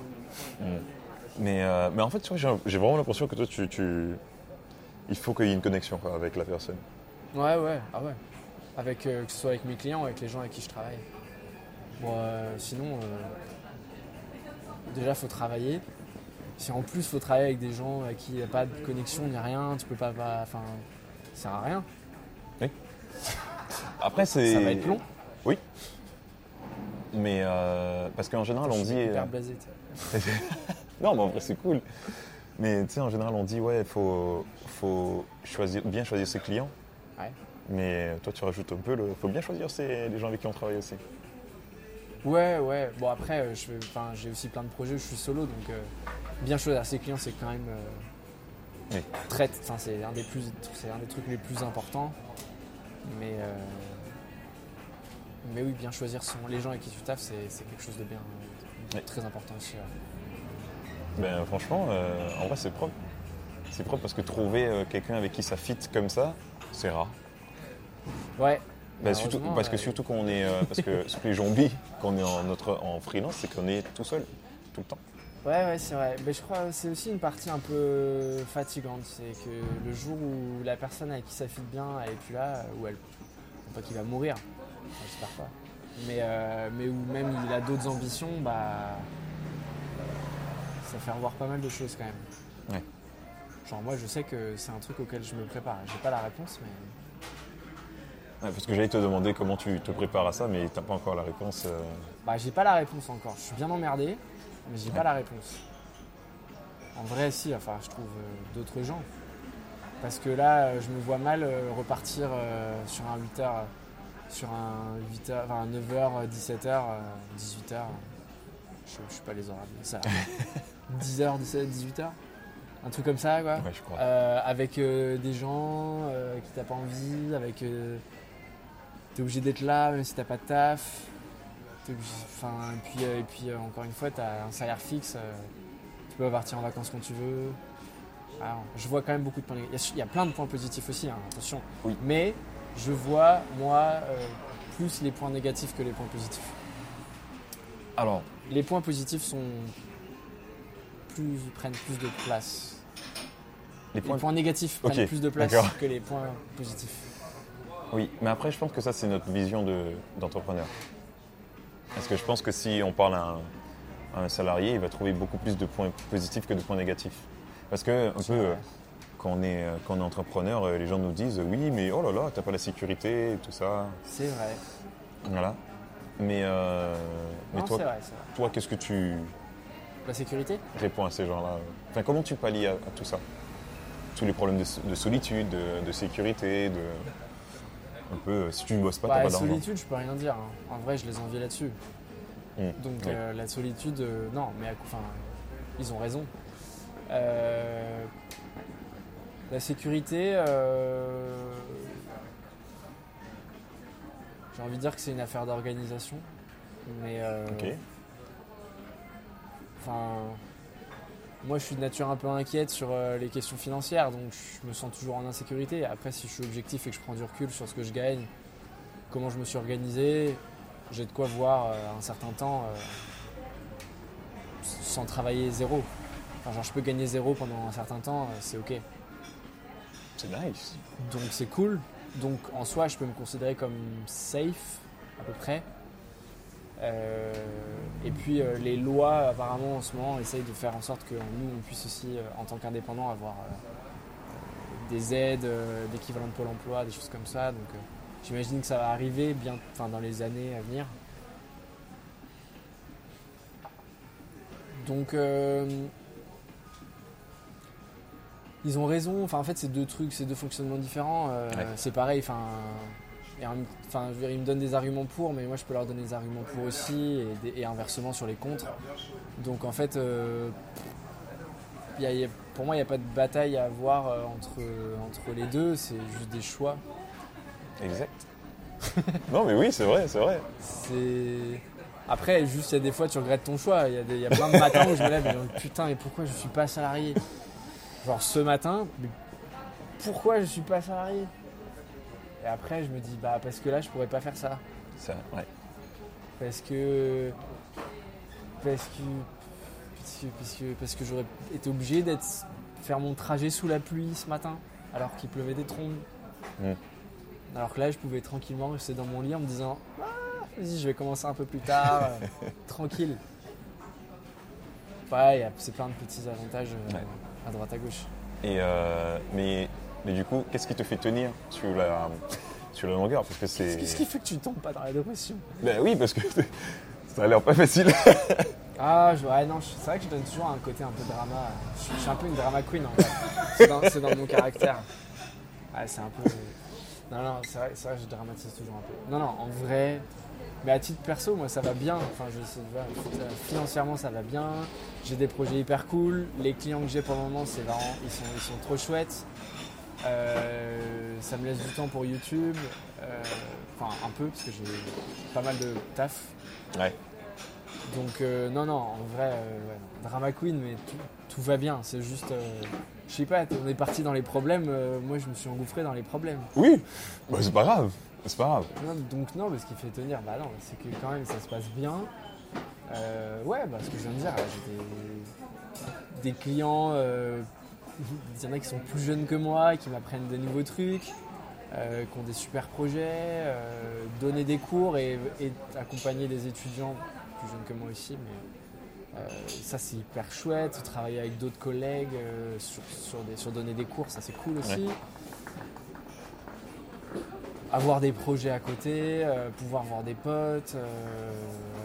Mais, euh, mais en fait, tu vois, j'ai, j'ai vraiment l'impression que toi, tu, tu- il faut qu'il y ait une connexion quoi, avec la personne. Ouais, ouais, ah ouais. Avec, euh, que ce soit avec mes clients ou avec les gens avec qui je travaille. Bon, euh, sinon, euh, déjà, faut travailler. Si en plus, faut travailler avec des gens avec qui il n'y a pas de connexion ni rien, tu peux pas. Enfin, ça sert à rien. Après, c'est. Ça va être long. Oui. Mais euh, parce qu'en général, on dit. blasé. non, mais en vrai, c'est cool. Mais tu sais, en général, on dit, ouais, il faut, faut choisir, bien choisir ses clients. Ouais. Mais toi, tu rajoutes un peu, il faut bien choisir ses- les gens avec qui on travaille aussi. Ouais, ouais. Bon, après, euh, j'ai aussi plein de projets, je suis solo, donc euh, bien choisir ses clients, c'est quand même. euh, Oui. très- c'est un, des plus- un des trucs les plus importants. Mais. euh, mais oui, bien choisir son, les gens avec qui tu taffes, c'est c'est quelque chose de bien. Très important aussi. ouais. Ben, franchement, euh, en vrai, c'est propre. C'est propre parce que trouver euh, quelqu'un avec qui ça fit comme ça, c'est rare. Ouais. Ben, surtout, parce que surtout quand on est, euh, parce que surtout les zombies, quand on est en, notre, en freelance, c'est qu'on est tout seul, tout le temps. Ouais, ouais, c'est vrai. Mais je crois que c'est aussi une partie un peu fatigante. C'est que le jour où la personne avec qui ça fit bien, elle est plus là, ou elle. Pas qu'il va mourir, j'espère pas. Mais, euh, mais où même il a d'autres ambitions, bah. Ça fait revoir pas mal de choses quand même. Ouais. Genre, moi, je sais que c'est un truc auquel je me prépare. J'ai pas la réponse, mais. Ouais, parce que j'allais te demander comment tu te prépares à ça, mais t'as pas encore la réponse. euh. Bah, j'ai pas la réponse encore. Je suis bien emmerdé, mais j'ai Ouais. pas la réponse. En vrai, si, enfin, je trouve euh, d'autres gens. Parce que là, euh, je me vois mal repartir sur un 8h, sur un 8h, enfin 9h, 17h, 18h. Je, je sais pas les horaires, mais ça. 10h, 17h, 18h. Un truc comme ça, quoi. Ouais, je crois. Euh, avec euh, des gens euh, qui t'as pas envie, avec. t'es obligé d'être là, même si t'as pas de taf. Enfin, et puis, et puis encore une fois, t'as un salaire fixe. tu peux partir en vacances quand tu veux. Alors, je vois quand même beaucoup de points négatifs. Il y a- Il y a plein de points positifs aussi, hein, attention. Oui. Mais je vois, moi, euh, plus les points négatifs que les points positifs. Alors, Les points positifs sont plus, prennent plus de place. les Les points. négatifs prennent plus de place que les points positifs. Oui, mais après, je pense que ça, c'est notre vision de- d'entrepreneur. Parce que je pense que si on parle à un, à un salarié, il va trouver beaucoup plus de points positifs que de points négatifs. Parce que, un peu, quand on est, euh, quand on est entrepreneur, euh, les gens nous disent Oui, mais oh là là, t'as pas la sécurité et tout ça. C'est vrai. Voilà. Mais, euh, mais toi, vrai, qu'est-ce que tu La sécurité? réponds à ces gens-là Enfin, comment tu pallies à, à tout ça? Tous les problèmes de, de solitude, de, de sécurité, de. Un peu, euh, si tu ne bosses pas, Bah, t'as La pas d'argent. solitude, je peux rien dire. hein. En vrai, je les envie là-dessus. Mm. Donc Oui. euh, la solitude, euh, non, mais enfin, ils ont raison. Euh, la sécurité, euh, j'ai envie de dire que c'est une affaire d'organisation, mais euh, Ok. enfin, moi je suis de nature un peu inquiète sur euh, les questions financières, donc je me sens toujours en insécurité. Après, si je suis objectif et que je prends du recul sur ce que je gagne, comment je me suis organisé, j'ai de quoi voir un certain temps sans travailler zéro. Enfin, genre, je peux gagner zéro pendant un certain temps, c'est ok. C'est nice. Donc c'est cool. Donc en soi, je peux me considérer comme safe à peu près. Euh, et puis euh, les lois apparemment en ce moment essayent de faire en sorte que nous on puisse aussi euh, en tant qu'indépendant avoir des aides, d'équivalent de Pôle Emploi, des choses comme ça. Donc j'imagine que ça va arriver bien, dans les années à venir. Donc ils ont raison. Enfin, en fait, c'est deux trucs, c'est deux fonctionnements différents. Euh, Ouais. C'est pareil. Enfin, et enfin, je veux dire, ils me donnent des arguments pour, mais moi, je peux leur donner des arguments pour aussi, et, des- et inversement sur les contre. Donc, en fait, euh, il y a- il y a- pour moi, il n'y a pas de bataille à avoir euh, entre, entre les deux. C'est juste des choix. Exact. non, mais oui, c'est vrai, c'est vrai. C'est après, juste il y a des fois, tu regrettes ton choix. Il y, y a plein de matins où je me lève et je me dis, putain, mais pourquoi je suis pas salarié? Genre ce matin, mais pourquoi je suis pas salarié Et après, je me dis, bah parce que là, je pourrais pas faire ça. Ça, ouais. Parce que. Parce que. Parce que, parce que, parce que j'aurais été obligé d'être faire mon trajet sous la pluie ce matin, alors qu'il pleuvait des trombes. Alors que là, je pouvais tranquillement rester dans mon lit en me disant Ah, Vas-y, je vais commencer un peu plus tard, euh, tranquille. Ouais, il y a- c'est plein de petits avantages euh, Ouais. À droite à gauche. Et euh, mais, mais du coup, qu'est-ce qui te fait tenir sur la, sur la longueur? Parce que c'est. Qu'est-ce qui fait que tu tombes pas dans la dépression Ben oui, parce que Ça a l'air pas facile. Ah, je- ouais, non, c'est vrai que je donne toujours un côté un peu drama. Je, je suis un peu une drama queen, en fait. C'est dans, mon caractère. Ouais, c'est un peu. Non, non, c'est vrai, c'est vrai que je dramatise toujours un peu. Non, non, en vrai. Mais à titre perso, moi, ça va bien. Enfin, je sais, euh, financièrement, ça va bien. J'ai des projets hyper cool. Les clients que j'ai pour le moment, c'est vraiment. Ils sont, ils sont trop chouettes. Euh, ça me laisse du temps pour YouTube. Euh, Enfin, un peu, parce que j'ai pas mal de taf. Ouais. Donc euh, non, non, en vrai, euh, ouais, drama queen, mais tout, tout va bien. C'est juste, euh, je sais pas, on est parti dans les problèmes. moi, je me suis engouffré dans les problèmes. Oui, bah, c'est pas grave. C'est pas grave. Non, donc non, mais ce qui fait tenir, bah non, c'est que quand même ça se passe bien. Euh, ouais, bah ce que je viens de dire, j'ai des, des clients, euh, il y en a qui sont plus jeunes que moi, qui m'apprennent des nouveaux trucs, euh, qui ont des super projets, donner des cours et, et accompagner des étudiants plus jeunes que moi aussi, mais ça c'est hyper chouette, travailler avec d'autres collègues sur, sur, des, sur donner des cours, ça c'est cool aussi. Avoir des projets à côté, euh, pouvoir voir des potes, euh,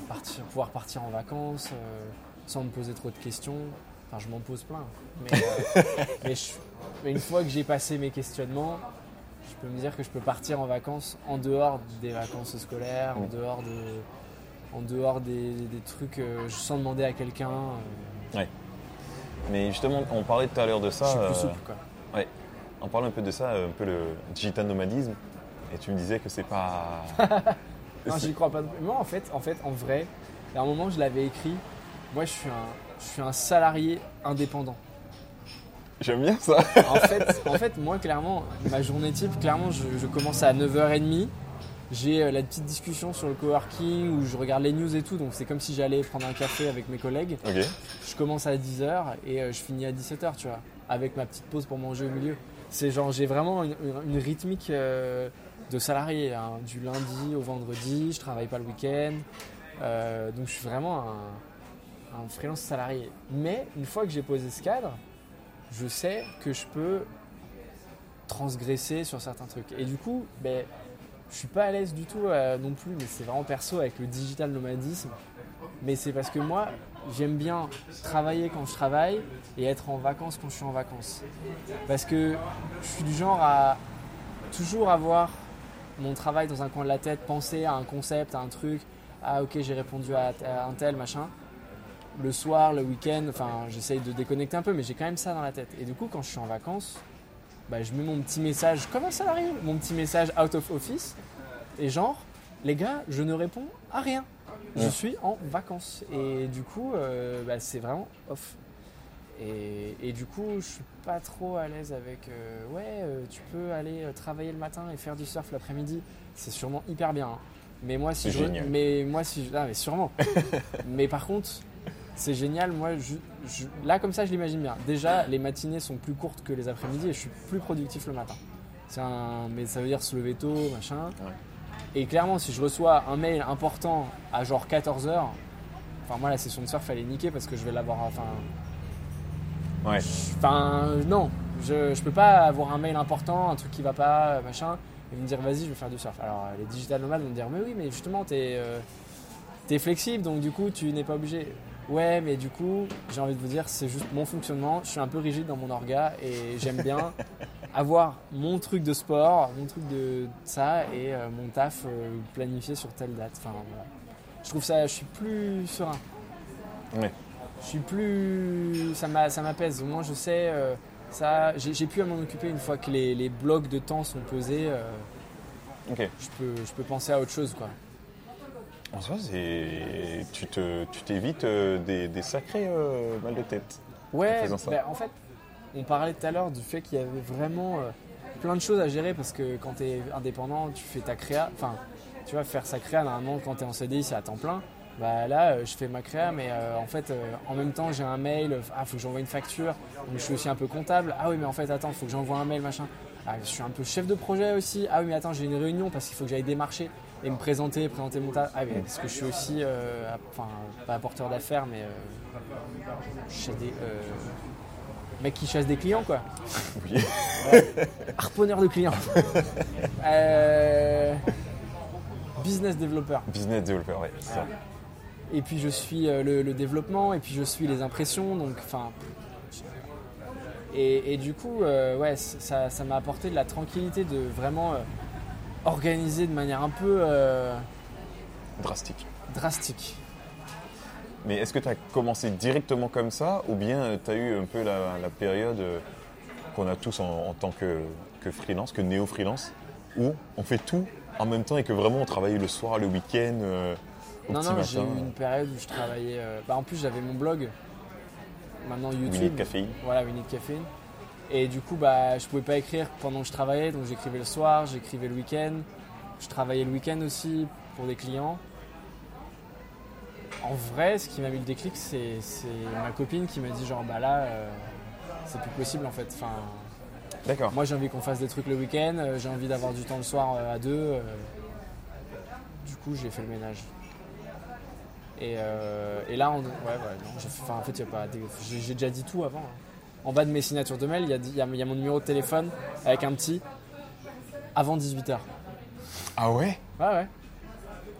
partir, pouvoir partir en vacances euh, sans me poser trop de questions. Enfin, je m'en pose plein. Mais, mais, je- mais une fois que j'ai passé mes questionnements, je peux me dire que je peux partir en vacances en dehors des vacances scolaires, en dehors, de, en dehors des, des trucs euh, sans demander à quelqu'un. euh, Mais justement, on parlait tout à l'heure de ça. je suis plus souple. Quoi. on parlait un peu de ça, un peu le digital nomadisme. Et tu me disais que c'est pas. Non, j'y crois pas. Moi, en fait, en fait, en vrai, à un moment, je l'avais écrit. Moi, je suis un, je suis un salarié indépendant. J'aime bien ça. En fait, en fait, moi, clairement, ma journée type, clairement, je, je commence à 9h30. J'ai euh, la petite discussion sur le coworking où je regarde les news et tout. Donc, c'est comme si j'allais prendre un café avec mes collègues. Je commence à 10h et euh, je finis à 17h, tu vois, avec ma petite pause pour manger au milieu. C'est genre, j'ai vraiment une rythmique euh, de salarié, hein, du lundi au vendredi, je travaille pas le week-end. Euh, donc, je suis vraiment un, freelance salarié. Mais une fois que j'ai posé ce cadre, je sais que je peux transgresser sur certains trucs. Et du coup, ben, je suis pas à l'aise du tout euh, non plus, mais c'est vraiment perso avec le digital nomadisme. Mais c'est parce que moi, j'aime bien travailler quand je travaille et être en vacances quand je suis en vacances. Parce que je suis du genre à toujours avoir mon travail dans un coin de la tête, penser à un concept, à un truc. Ah ok, j'ai répondu à, à un tel, machin. Le soir, le week-end, enfin j'essaye de déconnecter un peu, mais j'ai quand même ça dans la tête. Et du coup, quand je suis en vacances, bah, je mets mon petit message, comme un salarié, mon petit message out of office. Et genre, les gars, je ne réponds à rien. Je suis en vacances. Et du coup, euh, bah, c'est vraiment off. Et, et du coup, je suis pas trop à l'aise avec. euh, ouais, euh, tu peux aller euh, travailler le matin et faire du surf l'après-midi. C'est sûrement hyper bien. hein. Mais moi, si je. Mais moi, si je. Ah, mais sûrement. mais par contre, c'est génial. Moi, je, je- là, comme ça, je l'imagine bien. Déjà, les matinées sont plus courtes que les après-midi et je suis plus productif le matin. C'est un, mais ça veut dire se lever tôt, machin. Ouais. Et clairement, si je reçois un mail important à genre 14h, enfin, moi, la session de surf, elle est niquée parce que je vais l'avoir. Enfin, Ouais. Enfin, non, je, je peux pas avoir un mail important, un truc qui va pas, euh, machin, et me dire vas-y, je vais faire du surf. Alors, euh, les digital nomades vont me dire mais oui, mais justement, t'es es flexible, donc du coup, tu n'es pas obligé. Ouais, mais du coup, j'ai envie de vous dire, c'est juste mon fonctionnement. Je suis un peu rigide dans mon orga et j'aime bien avoir mon truc de sport, mon truc de ça et euh, mon taf euh, planifié sur telle date. Enfin, voilà. Je trouve ça, je suis plus serein. Ouais. Je suis plus. Ça m'a- ça m'apaise. Au moins, je sais. euh, ça, j'ai pu à m'en occuper une fois que les, les blocs de temps sont pesés. euh, Ok. je, peux, je peux penser à autre chose. Quoi. En soi. Tu te, tu t'évites euh, des, des sacrés euh, mal de tête. Ouais, En faisant ça. bah, en fait, on parlait tout à l'heure du fait qu'il y avait vraiment plein de choses à gérer parce que quand tu es indépendant, tu fais ta créa. Enfin, tu vas faire sa créa normalement quand tu es en CDI, c'est à temps plein. Bah là, euh, je fais ma créa, mais euh, en fait, euh, en même temps, j'ai un mail. Ah, faut que j'envoie une facture. Donc, je suis aussi un peu comptable. Ah oui, mais en fait, attends, faut que j'envoie un mail, machin. Ah, je suis un peu chef de projet aussi. Ah oui, mais attends, j'ai une réunion parce qu'il faut que j'aille démarcher et me présenter, présenter mon tas. Ah oui, parce que je suis aussi, euh, enfin, pas apporteur d'affaires, mais chez des, mec qui chasse des clients, quoi. Oui. Harponneur de clients. Euh, business développeur. Business c'est ça. Et puis je suis euh, le, le développement, et puis je suis les impressions, donc enfin. Et, et du coup, euh, ouais, ça ça m'a apporté de la tranquillité de vraiment euh, organiser de manière un peu euh, Drastique. drastique. Mais est-ce que tu as commencé directement comme ça ou bien tu as eu un peu la, la période qu'on a tous en, en tant que, que freelance, que néo-freelance, où on fait tout en même temps et que vraiment on travaille le soir, le week-end, Non, non, j'ai eu une période où je travaillais. euh, bah, en plus, j'avais mon blog, maintenant Minute YouTube. caféine. Voilà, Minute Caféine. Et du coup, bah, je pouvais pas écrire pendant que je travaillais, donc j'écrivais le soir, j'écrivais le week-end. Je travaillais le week-end aussi pour des clients. En vrai, ce qui m'a mis le déclic, c'est ma copine qui m'a dit genre bah là, euh, c'est plus possible en fait. Enfin, D'accord. moi j'ai envie qu'on fasse des trucs le week-end, euh, j'ai envie d'avoir du temps le soir euh, à deux. euh. du coup, j'ai fait le ménage. Et, euh, et là, on, ouais, ouais, non, en fait, y a pas, des- j'ai déjà dit tout avant. hein. En bas de mes signatures de mail, il y, a dit- il y a- il y a mon numéro de téléphone avec un petit avant 18h. Ah ouais? Ouais, ouais.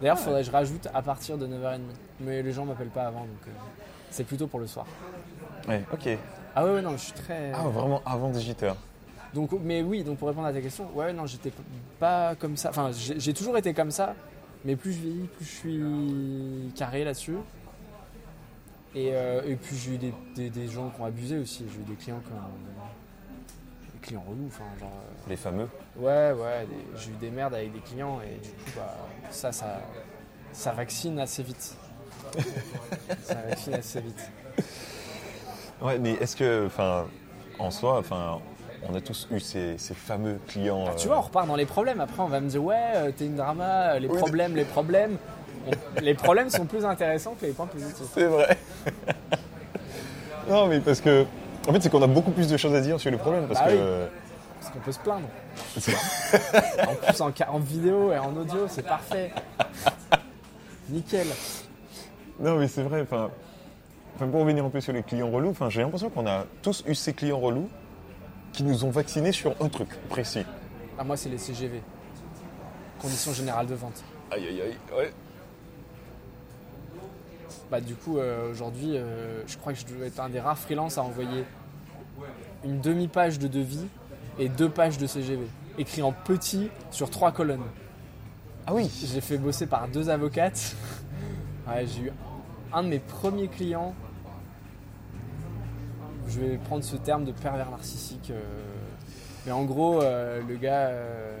D'ailleurs, il faudrait que je rajoute à partir de 9h30. Mais les gens m'appellent pas avant, donc euh, c'est plutôt pour le soir. Ouais, ok. Ah ouais, ouais, non, je suis très. Ah vraiment avant 18h. Donc, mais oui, donc pour répondre à ta question, ouais, non, j'étais pas comme ça. Enfin, j'ai toujours été comme ça, mais plus je vieillis, plus je suis carré là-dessus. Et, euh, et puis j'ai eu des, des- des gens qui ont abusé aussi. J'ai eu des clients qui ont. Des clients relous, enfin, genre. euh, Les fameux. Ouais, ouais, j'ai eu des merdes avec des clients et du coup, bah, ça, ça, ça vaccine assez vite. ça vaccine assez vite. Ouais, mais est-ce que, enfin, en soi, enfin, on a tous eu ces, ces fameux clients. Ah, tu vois, on repart dans les problèmes. Après, on va me dire, ouais, euh, t'es une drama, euh, les Oui, problèmes, les problèmes. Les problèmes sont plus intéressants que les points positifs. C'est vrai. non, mais parce que, en fait, c'est qu'on a beaucoup plus de choses à dire sur les problèmes parce Bah que. oui. Parce qu'on peut se plaindre. En plus, en, en vidéo et en audio, c'est parfait. Nickel. Non, mais c'est vrai. Enfin, pour revenir un peu sur les clients relous, j'ai l'impression qu'on a tous eu ces clients relous qui nous ont vaccinés sur un truc précis. Ah, moi, c'est les CGV. Conditions générales de vente. Aïe, aïe, aïe. Ouais. Bah, du coup, euh, aujourd'hui, euh, je crois que je dois être un des rares freelances à envoyer une demi-page de devis et deux pages de CGV, écrit en petit sur trois colonnes. Ah oui. J'ai fait bosser par deux avocates. Ouais, j'ai eu un de mes premiers clients. Je vais prendre ce terme de pervers narcissique. euh, mais en gros, euh, le gars euh,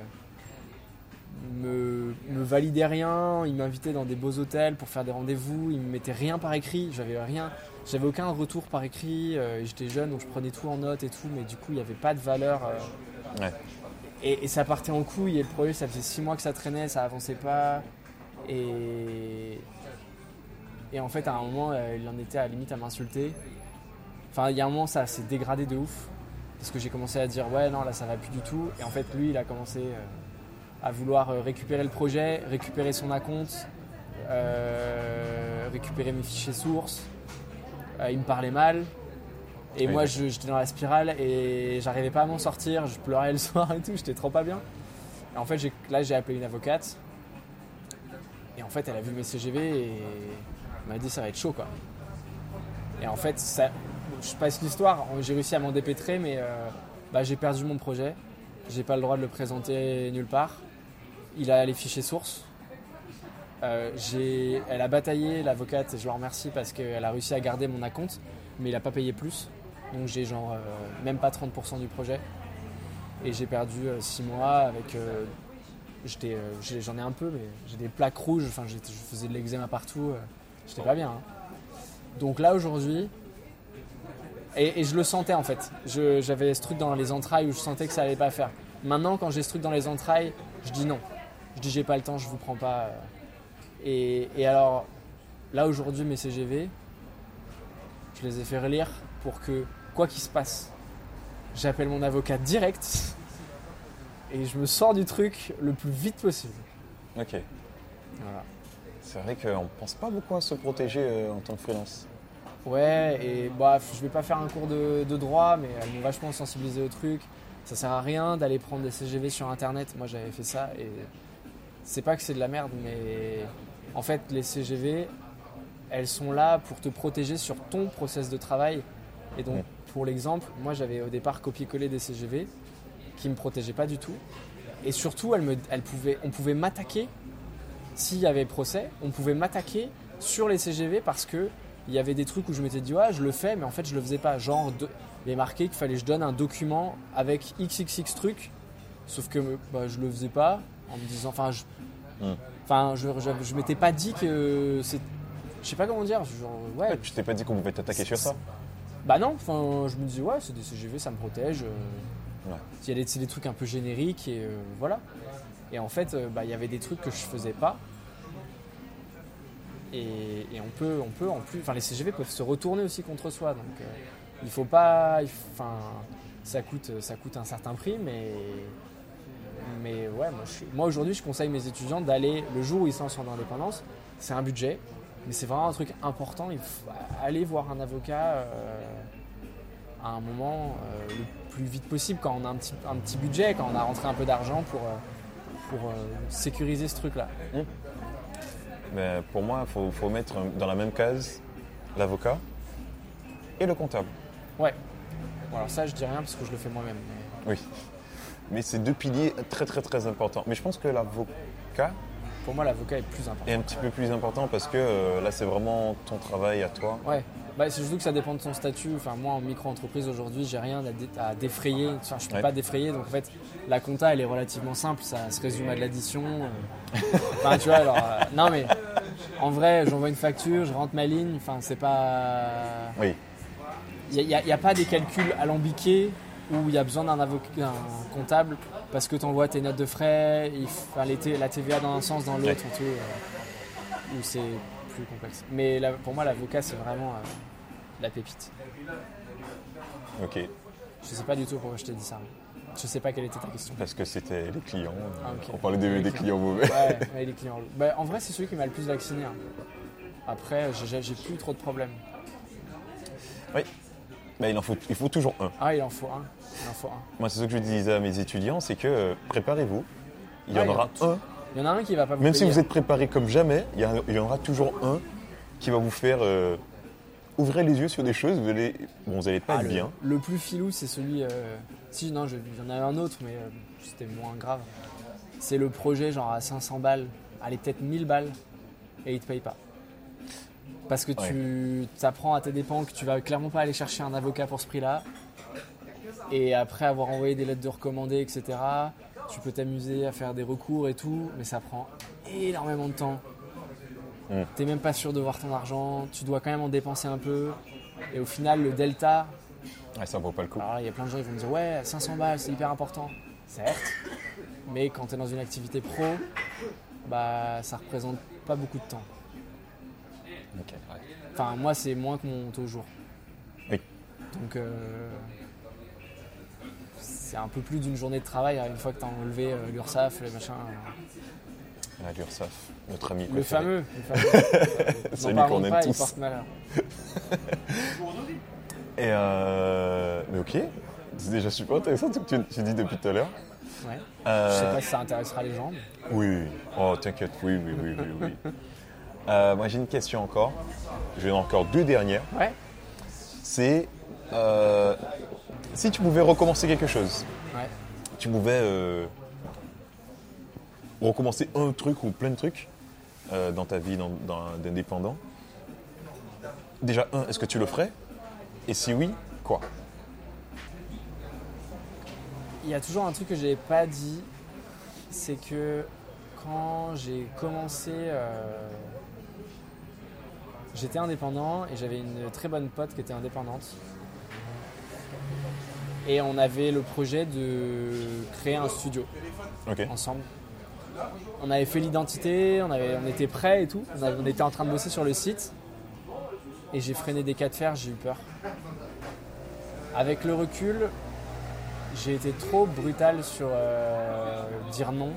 me, me validait rien. Il m'invitait dans des beaux hôtels pour faire des rendez-vous. Il me mettait rien par écrit. J'avais rien. J'avais aucun retour par écrit. euh, J'étais jeune, donc je prenais tout en note et tout. Mais du coup, il n'y avait pas de valeur. euh, Ouais. et, et ça partait en couille et le projet ça faisait six mois que ça traînait, ça avançait pas. Et, et en fait à un moment euh, il en était à la limite à m'insulter. Enfin il y a un moment ça s'est dégradé de ouf. Parce que j'ai commencé à dire ouais non là ça va plus du tout. Et en fait lui il a commencé euh, à vouloir euh, récupérer le projet, récupérer son acompte, euh, récupérer mes fichiers sources. Euh, il me parlait mal. Et Oui, moi, j'étais dans la spirale et j'arrivais pas à m'en sortir. Je pleurais le soir et tout, j'étais trop pas bien. Et en fait, là, j'ai appelé une avocate. Et en fait, elle a vu mes CGV et m'a dit ça va être chaud quoi. Et en fait, ça, je passe l'histoire. J'ai réussi à m'en dépêtrer, mais euh, bah, j'ai perdu mon projet. J'ai pas le droit de le présenter nulle part. Il a les fichiers sources. Euh, elle a bataillé, l'avocate, et je la remercie parce qu'elle a réussi à garder mon acompte, mais il a pas payé plus. Donc j'ai genre euh, même pas 30% du projet. Et j'ai perdu 6 mois avec. J'en ai un peu, mais j'ai des plaques rouges, enfin je faisais de l'eczéma partout. J'étais pas bien. hein. Donc là aujourd'hui. Et, et je le sentais en fait. J'avais ce truc dans les entrailles où je sentais que ça allait pas faire. Maintenant, quand j'ai ce truc dans les entrailles, je dis non. Je dis j'ai pas le temps, je vous prends pas. euh. Et, et alors, là aujourd'hui, mes CGV, je les ai fait relire pour que, quoi qu'il se passe, j'appelle mon avocat direct et je me sors du truc le plus vite possible. Ok. Voilà. C'est vrai qu'on pense pas beaucoup à se protéger euh, en tant que freelance. Ouais, et bah, je vais pas faire un cours de, de droit, mais elles m'ont vachement sensibilisé au truc. Ça sert à rien d'aller prendre des CGV sur internet. Moi, j'avais fait ça et c'est pas que c'est de la merde, mais en fait, les CGV, elles sont là pour te protéger sur ton process de travail. Et donc, pour l'exemple, moi j'avais au départ copié-collé des CGV qui me protégeaient pas du tout. Et surtout, elles me, elles pouvaient, on pouvait m'attaquer s'il y avait procès. On pouvait m'attaquer sur les CGV parce que il y avait des trucs où je m'étais dit ouais je le fais mais en fait je le faisais pas. Genre de- il est marqué qu'il fallait que je donne un document avec xxx trucs sauf que bah, je le faisais pas en me disant enfin je enfin je, je, je m'étais pas dit que c'est je sais pas comment dire genre ouais. Tu t'es pas dit qu'on pouvait t'attaquer sur ça? Bah non enfin je me disais ouais c'est des CGV ça me protège euh, Ouais. il y a des, c'est des trucs un peu génériques et euh, voilà. Et en fait euh, bah, il y avait des trucs que je faisais pas et, on peut on peut en plus enfin les CGV peuvent se retourner aussi contre soi donc euh, il faut pas enfin ça coûte ça coûte un certain prix mais mais ouais moi, aujourd'hui je conseille mes étudiants d'aller le jour où ils sont en indépendance c'est un budget mais c'est vraiment un truc important il faut aller voir un avocat euh, à un moment euh, le plus vite possible quand on a un petit, un petit budget quand on a rentré un peu d'argent pour pour sécuriser ce truc là Mais pour moi, il faut, faut mettre dans la même case l'avocat et le comptable. ouais Bon, alors ça je dis rien parce que je le fais moi-même mais Oui. Mais c'est deux piliers très très très importants. Mais je pense que l'avocat pour moi l'avocat est plus important est un petit peu plus important parce que euh, là, c'est vraiment ton travail à toi. Ouais, bah, c'est surtout que ça dépend de ton statut. Enfin, moi, en micro-entreprise aujourd'hui, j'ai rien à, dé- à défrayer. Enfin, je peux Ouais. pas défrayer. Donc, en fait, la compta, elle est relativement simple. Ça se résume à de l'addition. euh. Enfin, tu vois, alors. euh, non, mais en vrai, j'envoie une facture, je rentre ma ligne. Enfin, c'est pas. Oui. Il n'y a, y a pas des calculs alambiqués où il y a besoin d'un comptable parce que tu envoies tes notes de frais, il enfin, la TVA dans un sens, dans l'autre, et tout. euh, où c'est plus complexe. Mais la- pour moi, l'avocat, c'est vraiment euh, la pépite. Ok. Je sais pas du tout pourquoi je t'ai dit ça. Je sais pas quelle était ta question. Parce que c'était les clients. Ah. On parlait des, des clients. clients mauvais. Ouais, ouais, les clients. Bah, en vrai, c'est celui qui m'a le plus vacciné. hein. Après, j'ai- plus trop de problèmes. Mais il en faut, il faut toujours un. Ah, il en faut un. Il en faut un. Moi, c'est ce que je disais à mes étudiants, c'est que euh, préparez-vous. Il y Ouais, en il y aura en a un. Il y en a un qui va pas vous Même si payer. vous êtes préparé comme jamais, il y, a- il y en aura toujours un qui va vous faire euh, ouvrir les yeux sur des choses. Vous allez, bon, vous allez pas Ah, être le, bien. le plus filou, c'est celui. euh, si, non, je- il y en a un autre, mais euh, c'était moins grave. C'est le projet, genre à 500 balles, allez, peut-être 1000 balles, et il te paye pas. Parce que tu t'apprends à tes dépens que tu vas clairement pas aller chercher un avocat pour ce prix-là. Et après avoir envoyé des lettres de recommandés, etc., tu peux t'amuser à faire des recours et tout, mais ça prend énormément de temps. Mm. T'es même pas sûr de voir ton argent, tu dois quand même en dépenser un peu. Et au final, le delta, Ouais, ça vaut pas le coup. alors il y a plein de gens qui vont me dire ouais, 500 balles, c'est hyper important. Certes, mais quand tu es dans une activité pro, bah ça représente pas beaucoup de temps. Ouais. Enfin, moi, c'est moins que mon taux jour. Oui. Donc, euh, c'est un peu plus d'une journée de travail hein, une fois que tu as enlevé euh, l'URSSAF, le machin. euh, Ah, l'URSSAF, notre ami le fameux. Le fameux. C'est N'en lui parlons qu'on aime pas, il tous. porte malheur. Et euh, mais ok, c'est déjà super intéressant ce que tu, tu dis depuis tout à l'heure. Ouais. Euh, Je sais pas si ça intéressera les gens. mais- Oui, oui. Oh, t'inquiète, oui, oui, oui, oui, oui. Euh, moi, j'ai une question encore. J'ai encore deux dernières. Ouais. C'est euh, si tu pouvais recommencer quelque chose, Ouais. tu pouvais euh, recommencer un truc ou plein de trucs euh, dans ta vie d'indépendant. Déjà, un, est-ce que tu le ferais? Et si oui, quoi? Il y a toujours un truc que j'ai pas dit, c'est que quand j'ai commencé, euh, j'étais indépendant et j'avais une très bonne pote qui était indépendante. Et on avait le projet de créer un studio ensemble. On avait fait l'identité, on, avait, on était prêts et tout. On, avait- on était en train de bosser sur le site. Et j'ai freiné des cas de fer, j'ai eu peur. Avec le recul, j'ai été trop brutal sur euh, dire non.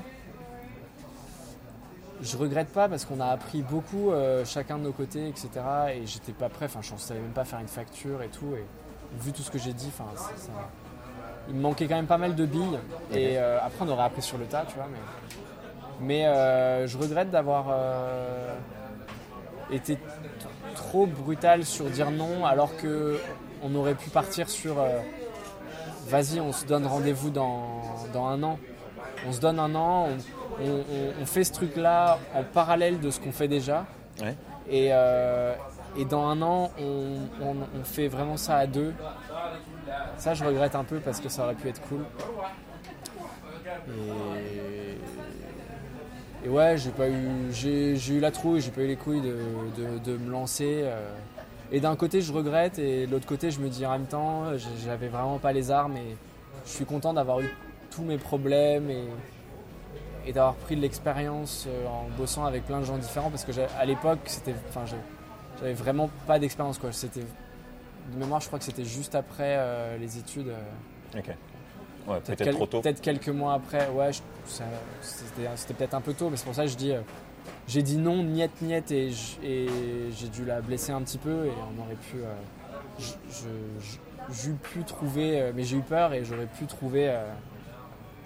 Je regrette pas parce qu'on a appris beaucoup euh, chacun de nos côtés, etc. Et j'étais pas prêt, enfin je ne savais même pas faire une facture et tout. Et vu tout ce que j'ai dit, enfin, c'est- ça- il me manquait quand même pas mal de billes. Et euh, après on aurait appris sur le tas, tu vois. Mais, mais euh, je regrette d'avoir euh, t- trop brutal sur dire non, alors que on aurait pu partir sur vas-y, on se donne rendez-vous dans, dans un an. On se donne un an, on, on- on- on fait ce truc-là en parallèle de ce qu'on fait déjà. Ouais. Et, et dans un an, on, fait vraiment ça à deux. Ça, je regrette un peu parce que ça aurait pu être cool. Et, ouais, j'ai pas eu, j'ai, eu la trouille, j'ai pas eu les couilles de, me lancer. euh. Et d'un côté, je regrette, et de l'autre côté, je me dis en même temps, j'avais vraiment pas les armes, et je suis content d'avoir eu tous mes problèmes et, d'avoir pris de l'expérience euh, en bossant avec plein de gens différents, parce que à l'époque, c'était, enfin, j'avais vraiment pas d'expérience, quoi. C'était, de mémoire, je crois que c'était juste après euh, les études. euh, Ok. Ouais, peut-être quel- trop tôt. Peut-être quelques mois après, ouais, c'était peut-être un peu tôt, mais c'est pour ça que je dis, euh, j'ai dit non, niet, niet, et j- et j'ai dû la blesser un petit peu, et on aurait pu, j'ai pu trouver, mais j'ai eu peur, et j'aurais pu trouver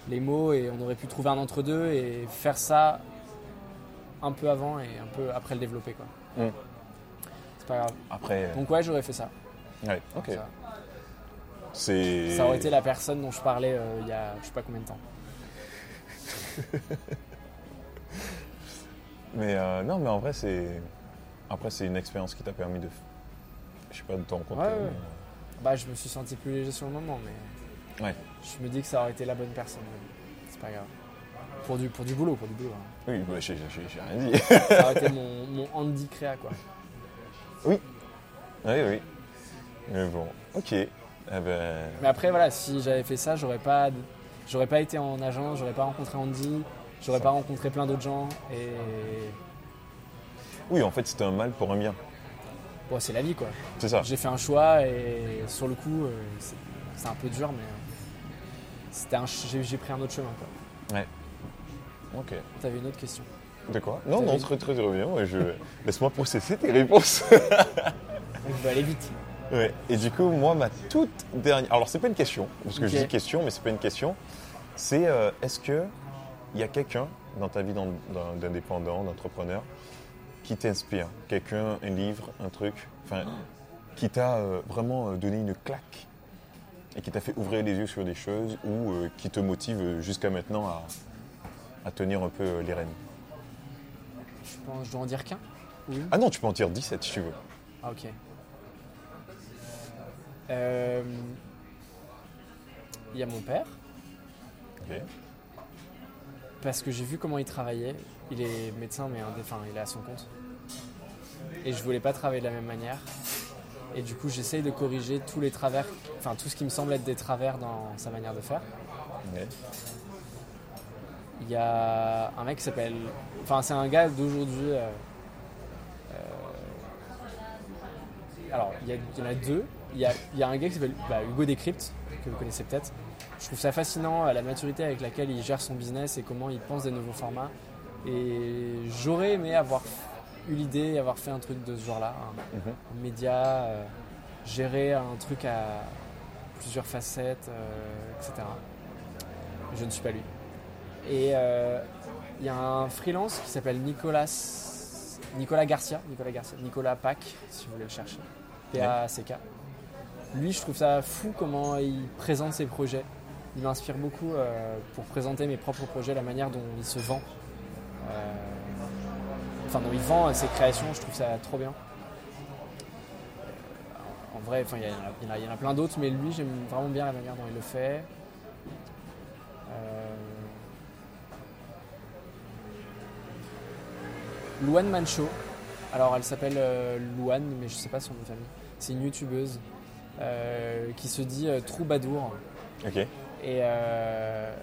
les mots, et on aurait pu trouver un entre-deux, et faire ça un peu avant et un peu après le développer, quoi. Mm. C'est pas grave. Après, euh, Donc ouais, j'aurais fait ça. ouais, ok. Ça, C'est. ça aurait été la personne dont je parlais euh, il y a je sais pas combien de temps. Mais euh, non, mais en vrai, c'est. Après, c'est une expérience qui t'a permis de. Je sais pas, de te rencontrer. Ouais, ouais. Bah, je me suis senti plus léger sur le moment, mais Ouais. je me dis que ça aurait été la bonne personne. C'est pas grave. Pour du, pour du boulot, pour du boulot. hein. Oui, bah, j'ai rien dit. Ça aurait été mon, mon Andy Créa, quoi. Oui, oui. Mais bon, ok. Eh ben, Mais après, voilà, si j'avais fait ça, j'aurais pas, j'aurais pas été en agence, j'aurais pas rencontré Andy, j'aurais pas rencontré plein d'autres gens. Et oui, en fait, c'était un mal pour un bien. bon, c'est la vie, quoi. C'est ça. J'ai fait un choix et sur le coup, euh, c'est c'est un peu dur, mais c'était un, ch- j'ai pris un autre chemin, quoi. Ok. T'avais une autre question. De quoi? Non, non, très très très bien. Ouais, je... Laisse-moi processer tes réponses. Je vais aller vite. Ouais. Et du coup, moi, ma toute dernière. Alors, c'est pas une question, parce que je dis question, mais c'est pas une question. C'est euh, est-ce que il y a quelqu'un dans ta vie d'indépendant, d'entrepreneur, qui t'inspire? Quelqu'un, un livre, un truc, enfin, qui t'a euh, vraiment euh, donné une claque et qui t'a fait ouvrir les yeux sur des choses ou euh, qui te motive euh, jusqu'à maintenant à, à tenir un peu euh, les rênes? Je pense, je dois en dire qu'un. Oui. Ah non, tu peux en dire 17 si tu veux. Ah, ok. Euh, Il y a mon père, Ok. parce que j'ai vu comment il travaillait. Il est médecin, mais il est à son compte. Et je voulais pas travailler de la même manière. Et du coup, j'essaye de corriger tous les travers, enfin tout ce qui me semble être des travers dans sa manière de faire. Ok. Il y a un mec qui s'appelle. Enfin, c'est un gars d'aujourd'hui. euh, euh, alors, il y, a- il y en a deux. Il y a, il y a un gars qui s'appelle bah, Hugo Décrypte, que vous connaissez peut-être. Je trouve ça fascinant, euh, la maturité avec laquelle il gère son business et comment il pense des nouveaux formats. Et j'aurais aimé avoir eu l'idée, avoir fait un truc de ce genre-là. un- Mhm. un média, euh, gérer un truc à plusieurs facettes, etc. Je ne suis pas lui. Et euh, il y a un freelance qui s'appelle Nicolas, Nicolas Garcia, Nicolas Garcia, Nicolas Pac, si vous voulez le chercher. P-A-C-K. Lui, je trouve ça fou comment il présente ses projets. Il m'inspire beaucoup euh, pour présenter mes propres projets, la manière dont il se vend. Euh, enfin, dont il vend ses créations, je trouve ça trop bien. En vrai, il y, en a- a- a plein d'autres, mais lui, j'aime vraiment bien la manière dont il le fait. Louane Mancho. Alors, elle s'appelle euh, Louane, mais je sais pas son nom de famille. C'est une youtubeuse euh, qui se dit euh, Troubadour. Ok. Et euh,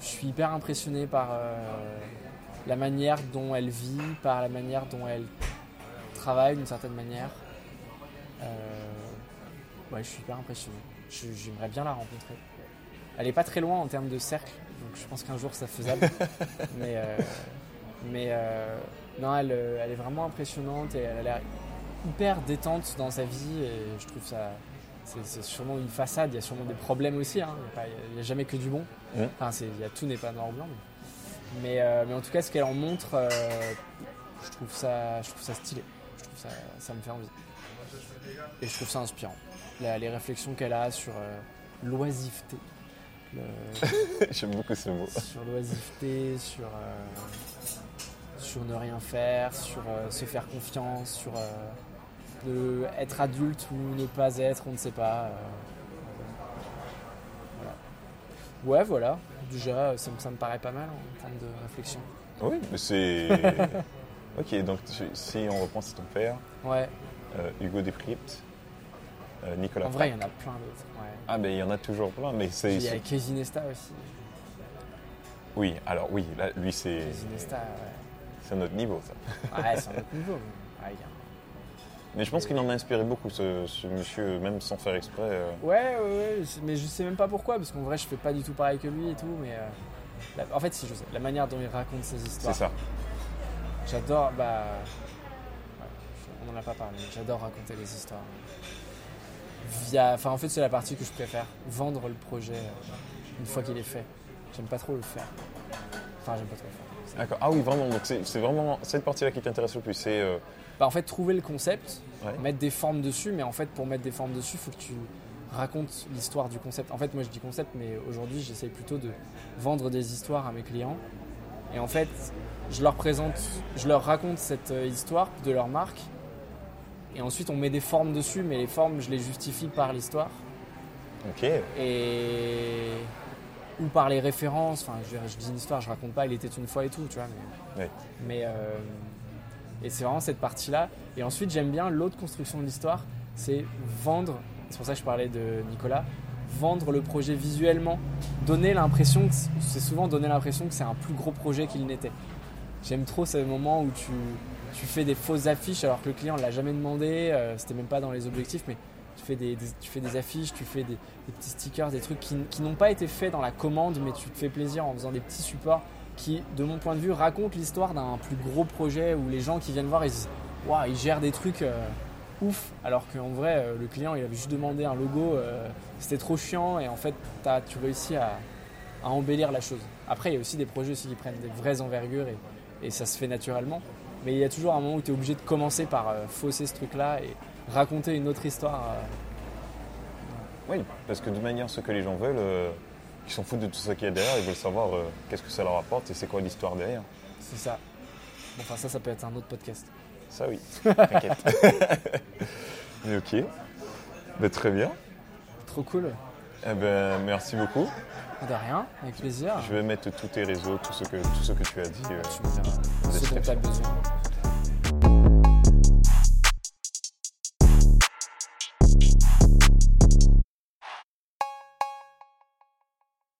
je suis hyper impressionné par la manière dont elle vit, par la manière dont elle travaille d'une certaine manière. Ouais, je suis hyper impressionné. J'aimerais bien la rencontrer. Elle est pas très loin en termes de cercle, donc je pense qu'un jour c'est faisable. mais mais euh, non, elle, euh, elle est vraiment impressionnante et elle a l'air hyper détente dans sa vie et je trouve ça. C'est sûrement une façade, il y a sûrement des problèmes aussi, hein. il n'y a, jamais que du bon. Enfin, y a, tout n'est pas noir ou blanc. Mais, mais, euh, mais en tout cas, ce qu'elle en montre, euh, je trouve ça, je trouve ça stylé. Je trouve ça, ça me fait envie. Et je trouve ça inspirant. La- les réflexions qu'elle a sur l'oisiveté. le- J'aime beaucoup ce mot. sur l'oisiveté, sur, euh, sur ne rien faire, sur euh, se faire confiance, sur euh, de être adulte ou ne pas être, on ne sait pas. euh, voilà. Ouais, voilà. Déjà, ça, me- ça me paraît pas mal en termes de réflexion. Oui, mais c'est. ok, donc si on reprend, c'est ton père, Ouais, Hugo Despripes, euh, Nicolas en vrai, il y en a plein d'autres. Ouais. Ah, mais il y en a toujours plein, mais c'est. Il y a c'est- Casey Nesta aussi. Oui, alors oui, là, lui, c'est Casey Nesta, ouais. C'est un autre niveau, ça. Ouais, c'est un autre niveau. mais- ouais, il y a- Mais je pense qu'il en a inspiré beaucoup, ce, ce monsieur, même sans faire exprès. euh. Ouais, ouais, ouais, mais je sais même pas pourquoi, parce qu'en vrai, je fais pas du tout pareil que lui et tout, mais. euh, la- en fait, si, je sais. La manière dont il raconte ses C'est histoires. ça. J'adore, bah. on en a pas parlé, mais j'adore raconter les histoires. Via. Enfin, en fait, c'est la partie que je préfère. Vendre le projet euh, une fois qu'il est fait. J'aime pas trop le faire. Enfin, j'aime pas trop le faire. D'accord. Ah oui, vraiment. Donc c'est vraiment cette partie-là qui t'intéresse le plus. C'est. euh, Bah, en fait, trouver le concept, ouais. mettre des formes dessus, mais en fait, pour mettre des formes dessus, il faut que tu racontes l'histoire du concept. En fait, moi, je dis concept, mais aujourd'hui, j'essaye plutôt de vendre des histoires à mes clients. Et en fait, je leur présente, je leur raconte cette euh, histoire de leur marque. Et ensuite, on met des formes dessus, mais les formes, je les justifie par l'histoire. Ok. Et. Ou par les références. Enfin, je, je dis une histoire, je raconte pas, il était une fois et tout, tu vois. Mais, Ouais. mais, euh, et c'est vraiment cette partie-là. Et ensuite, j'aime bien l'autre construction de l'histoire, c'est vendre. C'est pour ça que je parlais de Nicolas. Vendre le projet visuellement, donner l'impression que c'est souvent donner l'impression que c'est un plus gros projet qu'il n'était. J'aime trop ce moment où tu, tu fais des fausses affiches alors que le client ne l'a jamais demandé, euh, c'était même pas dans les objectifs, mais tu fais des, tu fais des affiches, tu fais des, petits stickers, des trucs qui, qui n'ont pas été faits dans la commande, mais tu te fais plaisir en faisant des petits supports qui, de mon point de vue, racontent l'histoire d'un plus gros projet où les gens qui viennent voir, ils disent Waouh, ils gèrent des trucs euh, ouf, alors qu'en vrai, euh, le client, il avait juste demandé un logo, euh, c'était trop chiant, et en fait, t'as- tu réussis à, à embellir la chose. Après, il y a aussi des projets aussi qui prennent des vraies envergures et, et ça se fait naturellement. Mais il y a toujours un moment où tu es obligé de commencer par fausser ce truc-là et raconter une autre histoire. euh. Oui, parce que de manière, ce que les gens veulent, euh, ils s'en foutent de tout ça qu'il y a derrière, ils veulent savoir euh, qu'est-ce que ça leur apporte et c'est quoi l'histoire derrière. c'est ça. Bon, enfin, ça, ça peut être un autre podcast. Ça oui, t'inquiète. Mais ok. Ben, très bien. Trop cool. Eh ben, merci beaucoup. De rien, avec plaisir. Je vais mettre tous tes réseaux, tout ce que, tout ce que tu as dit. euh, Tu me diras ce dont tu as besoin.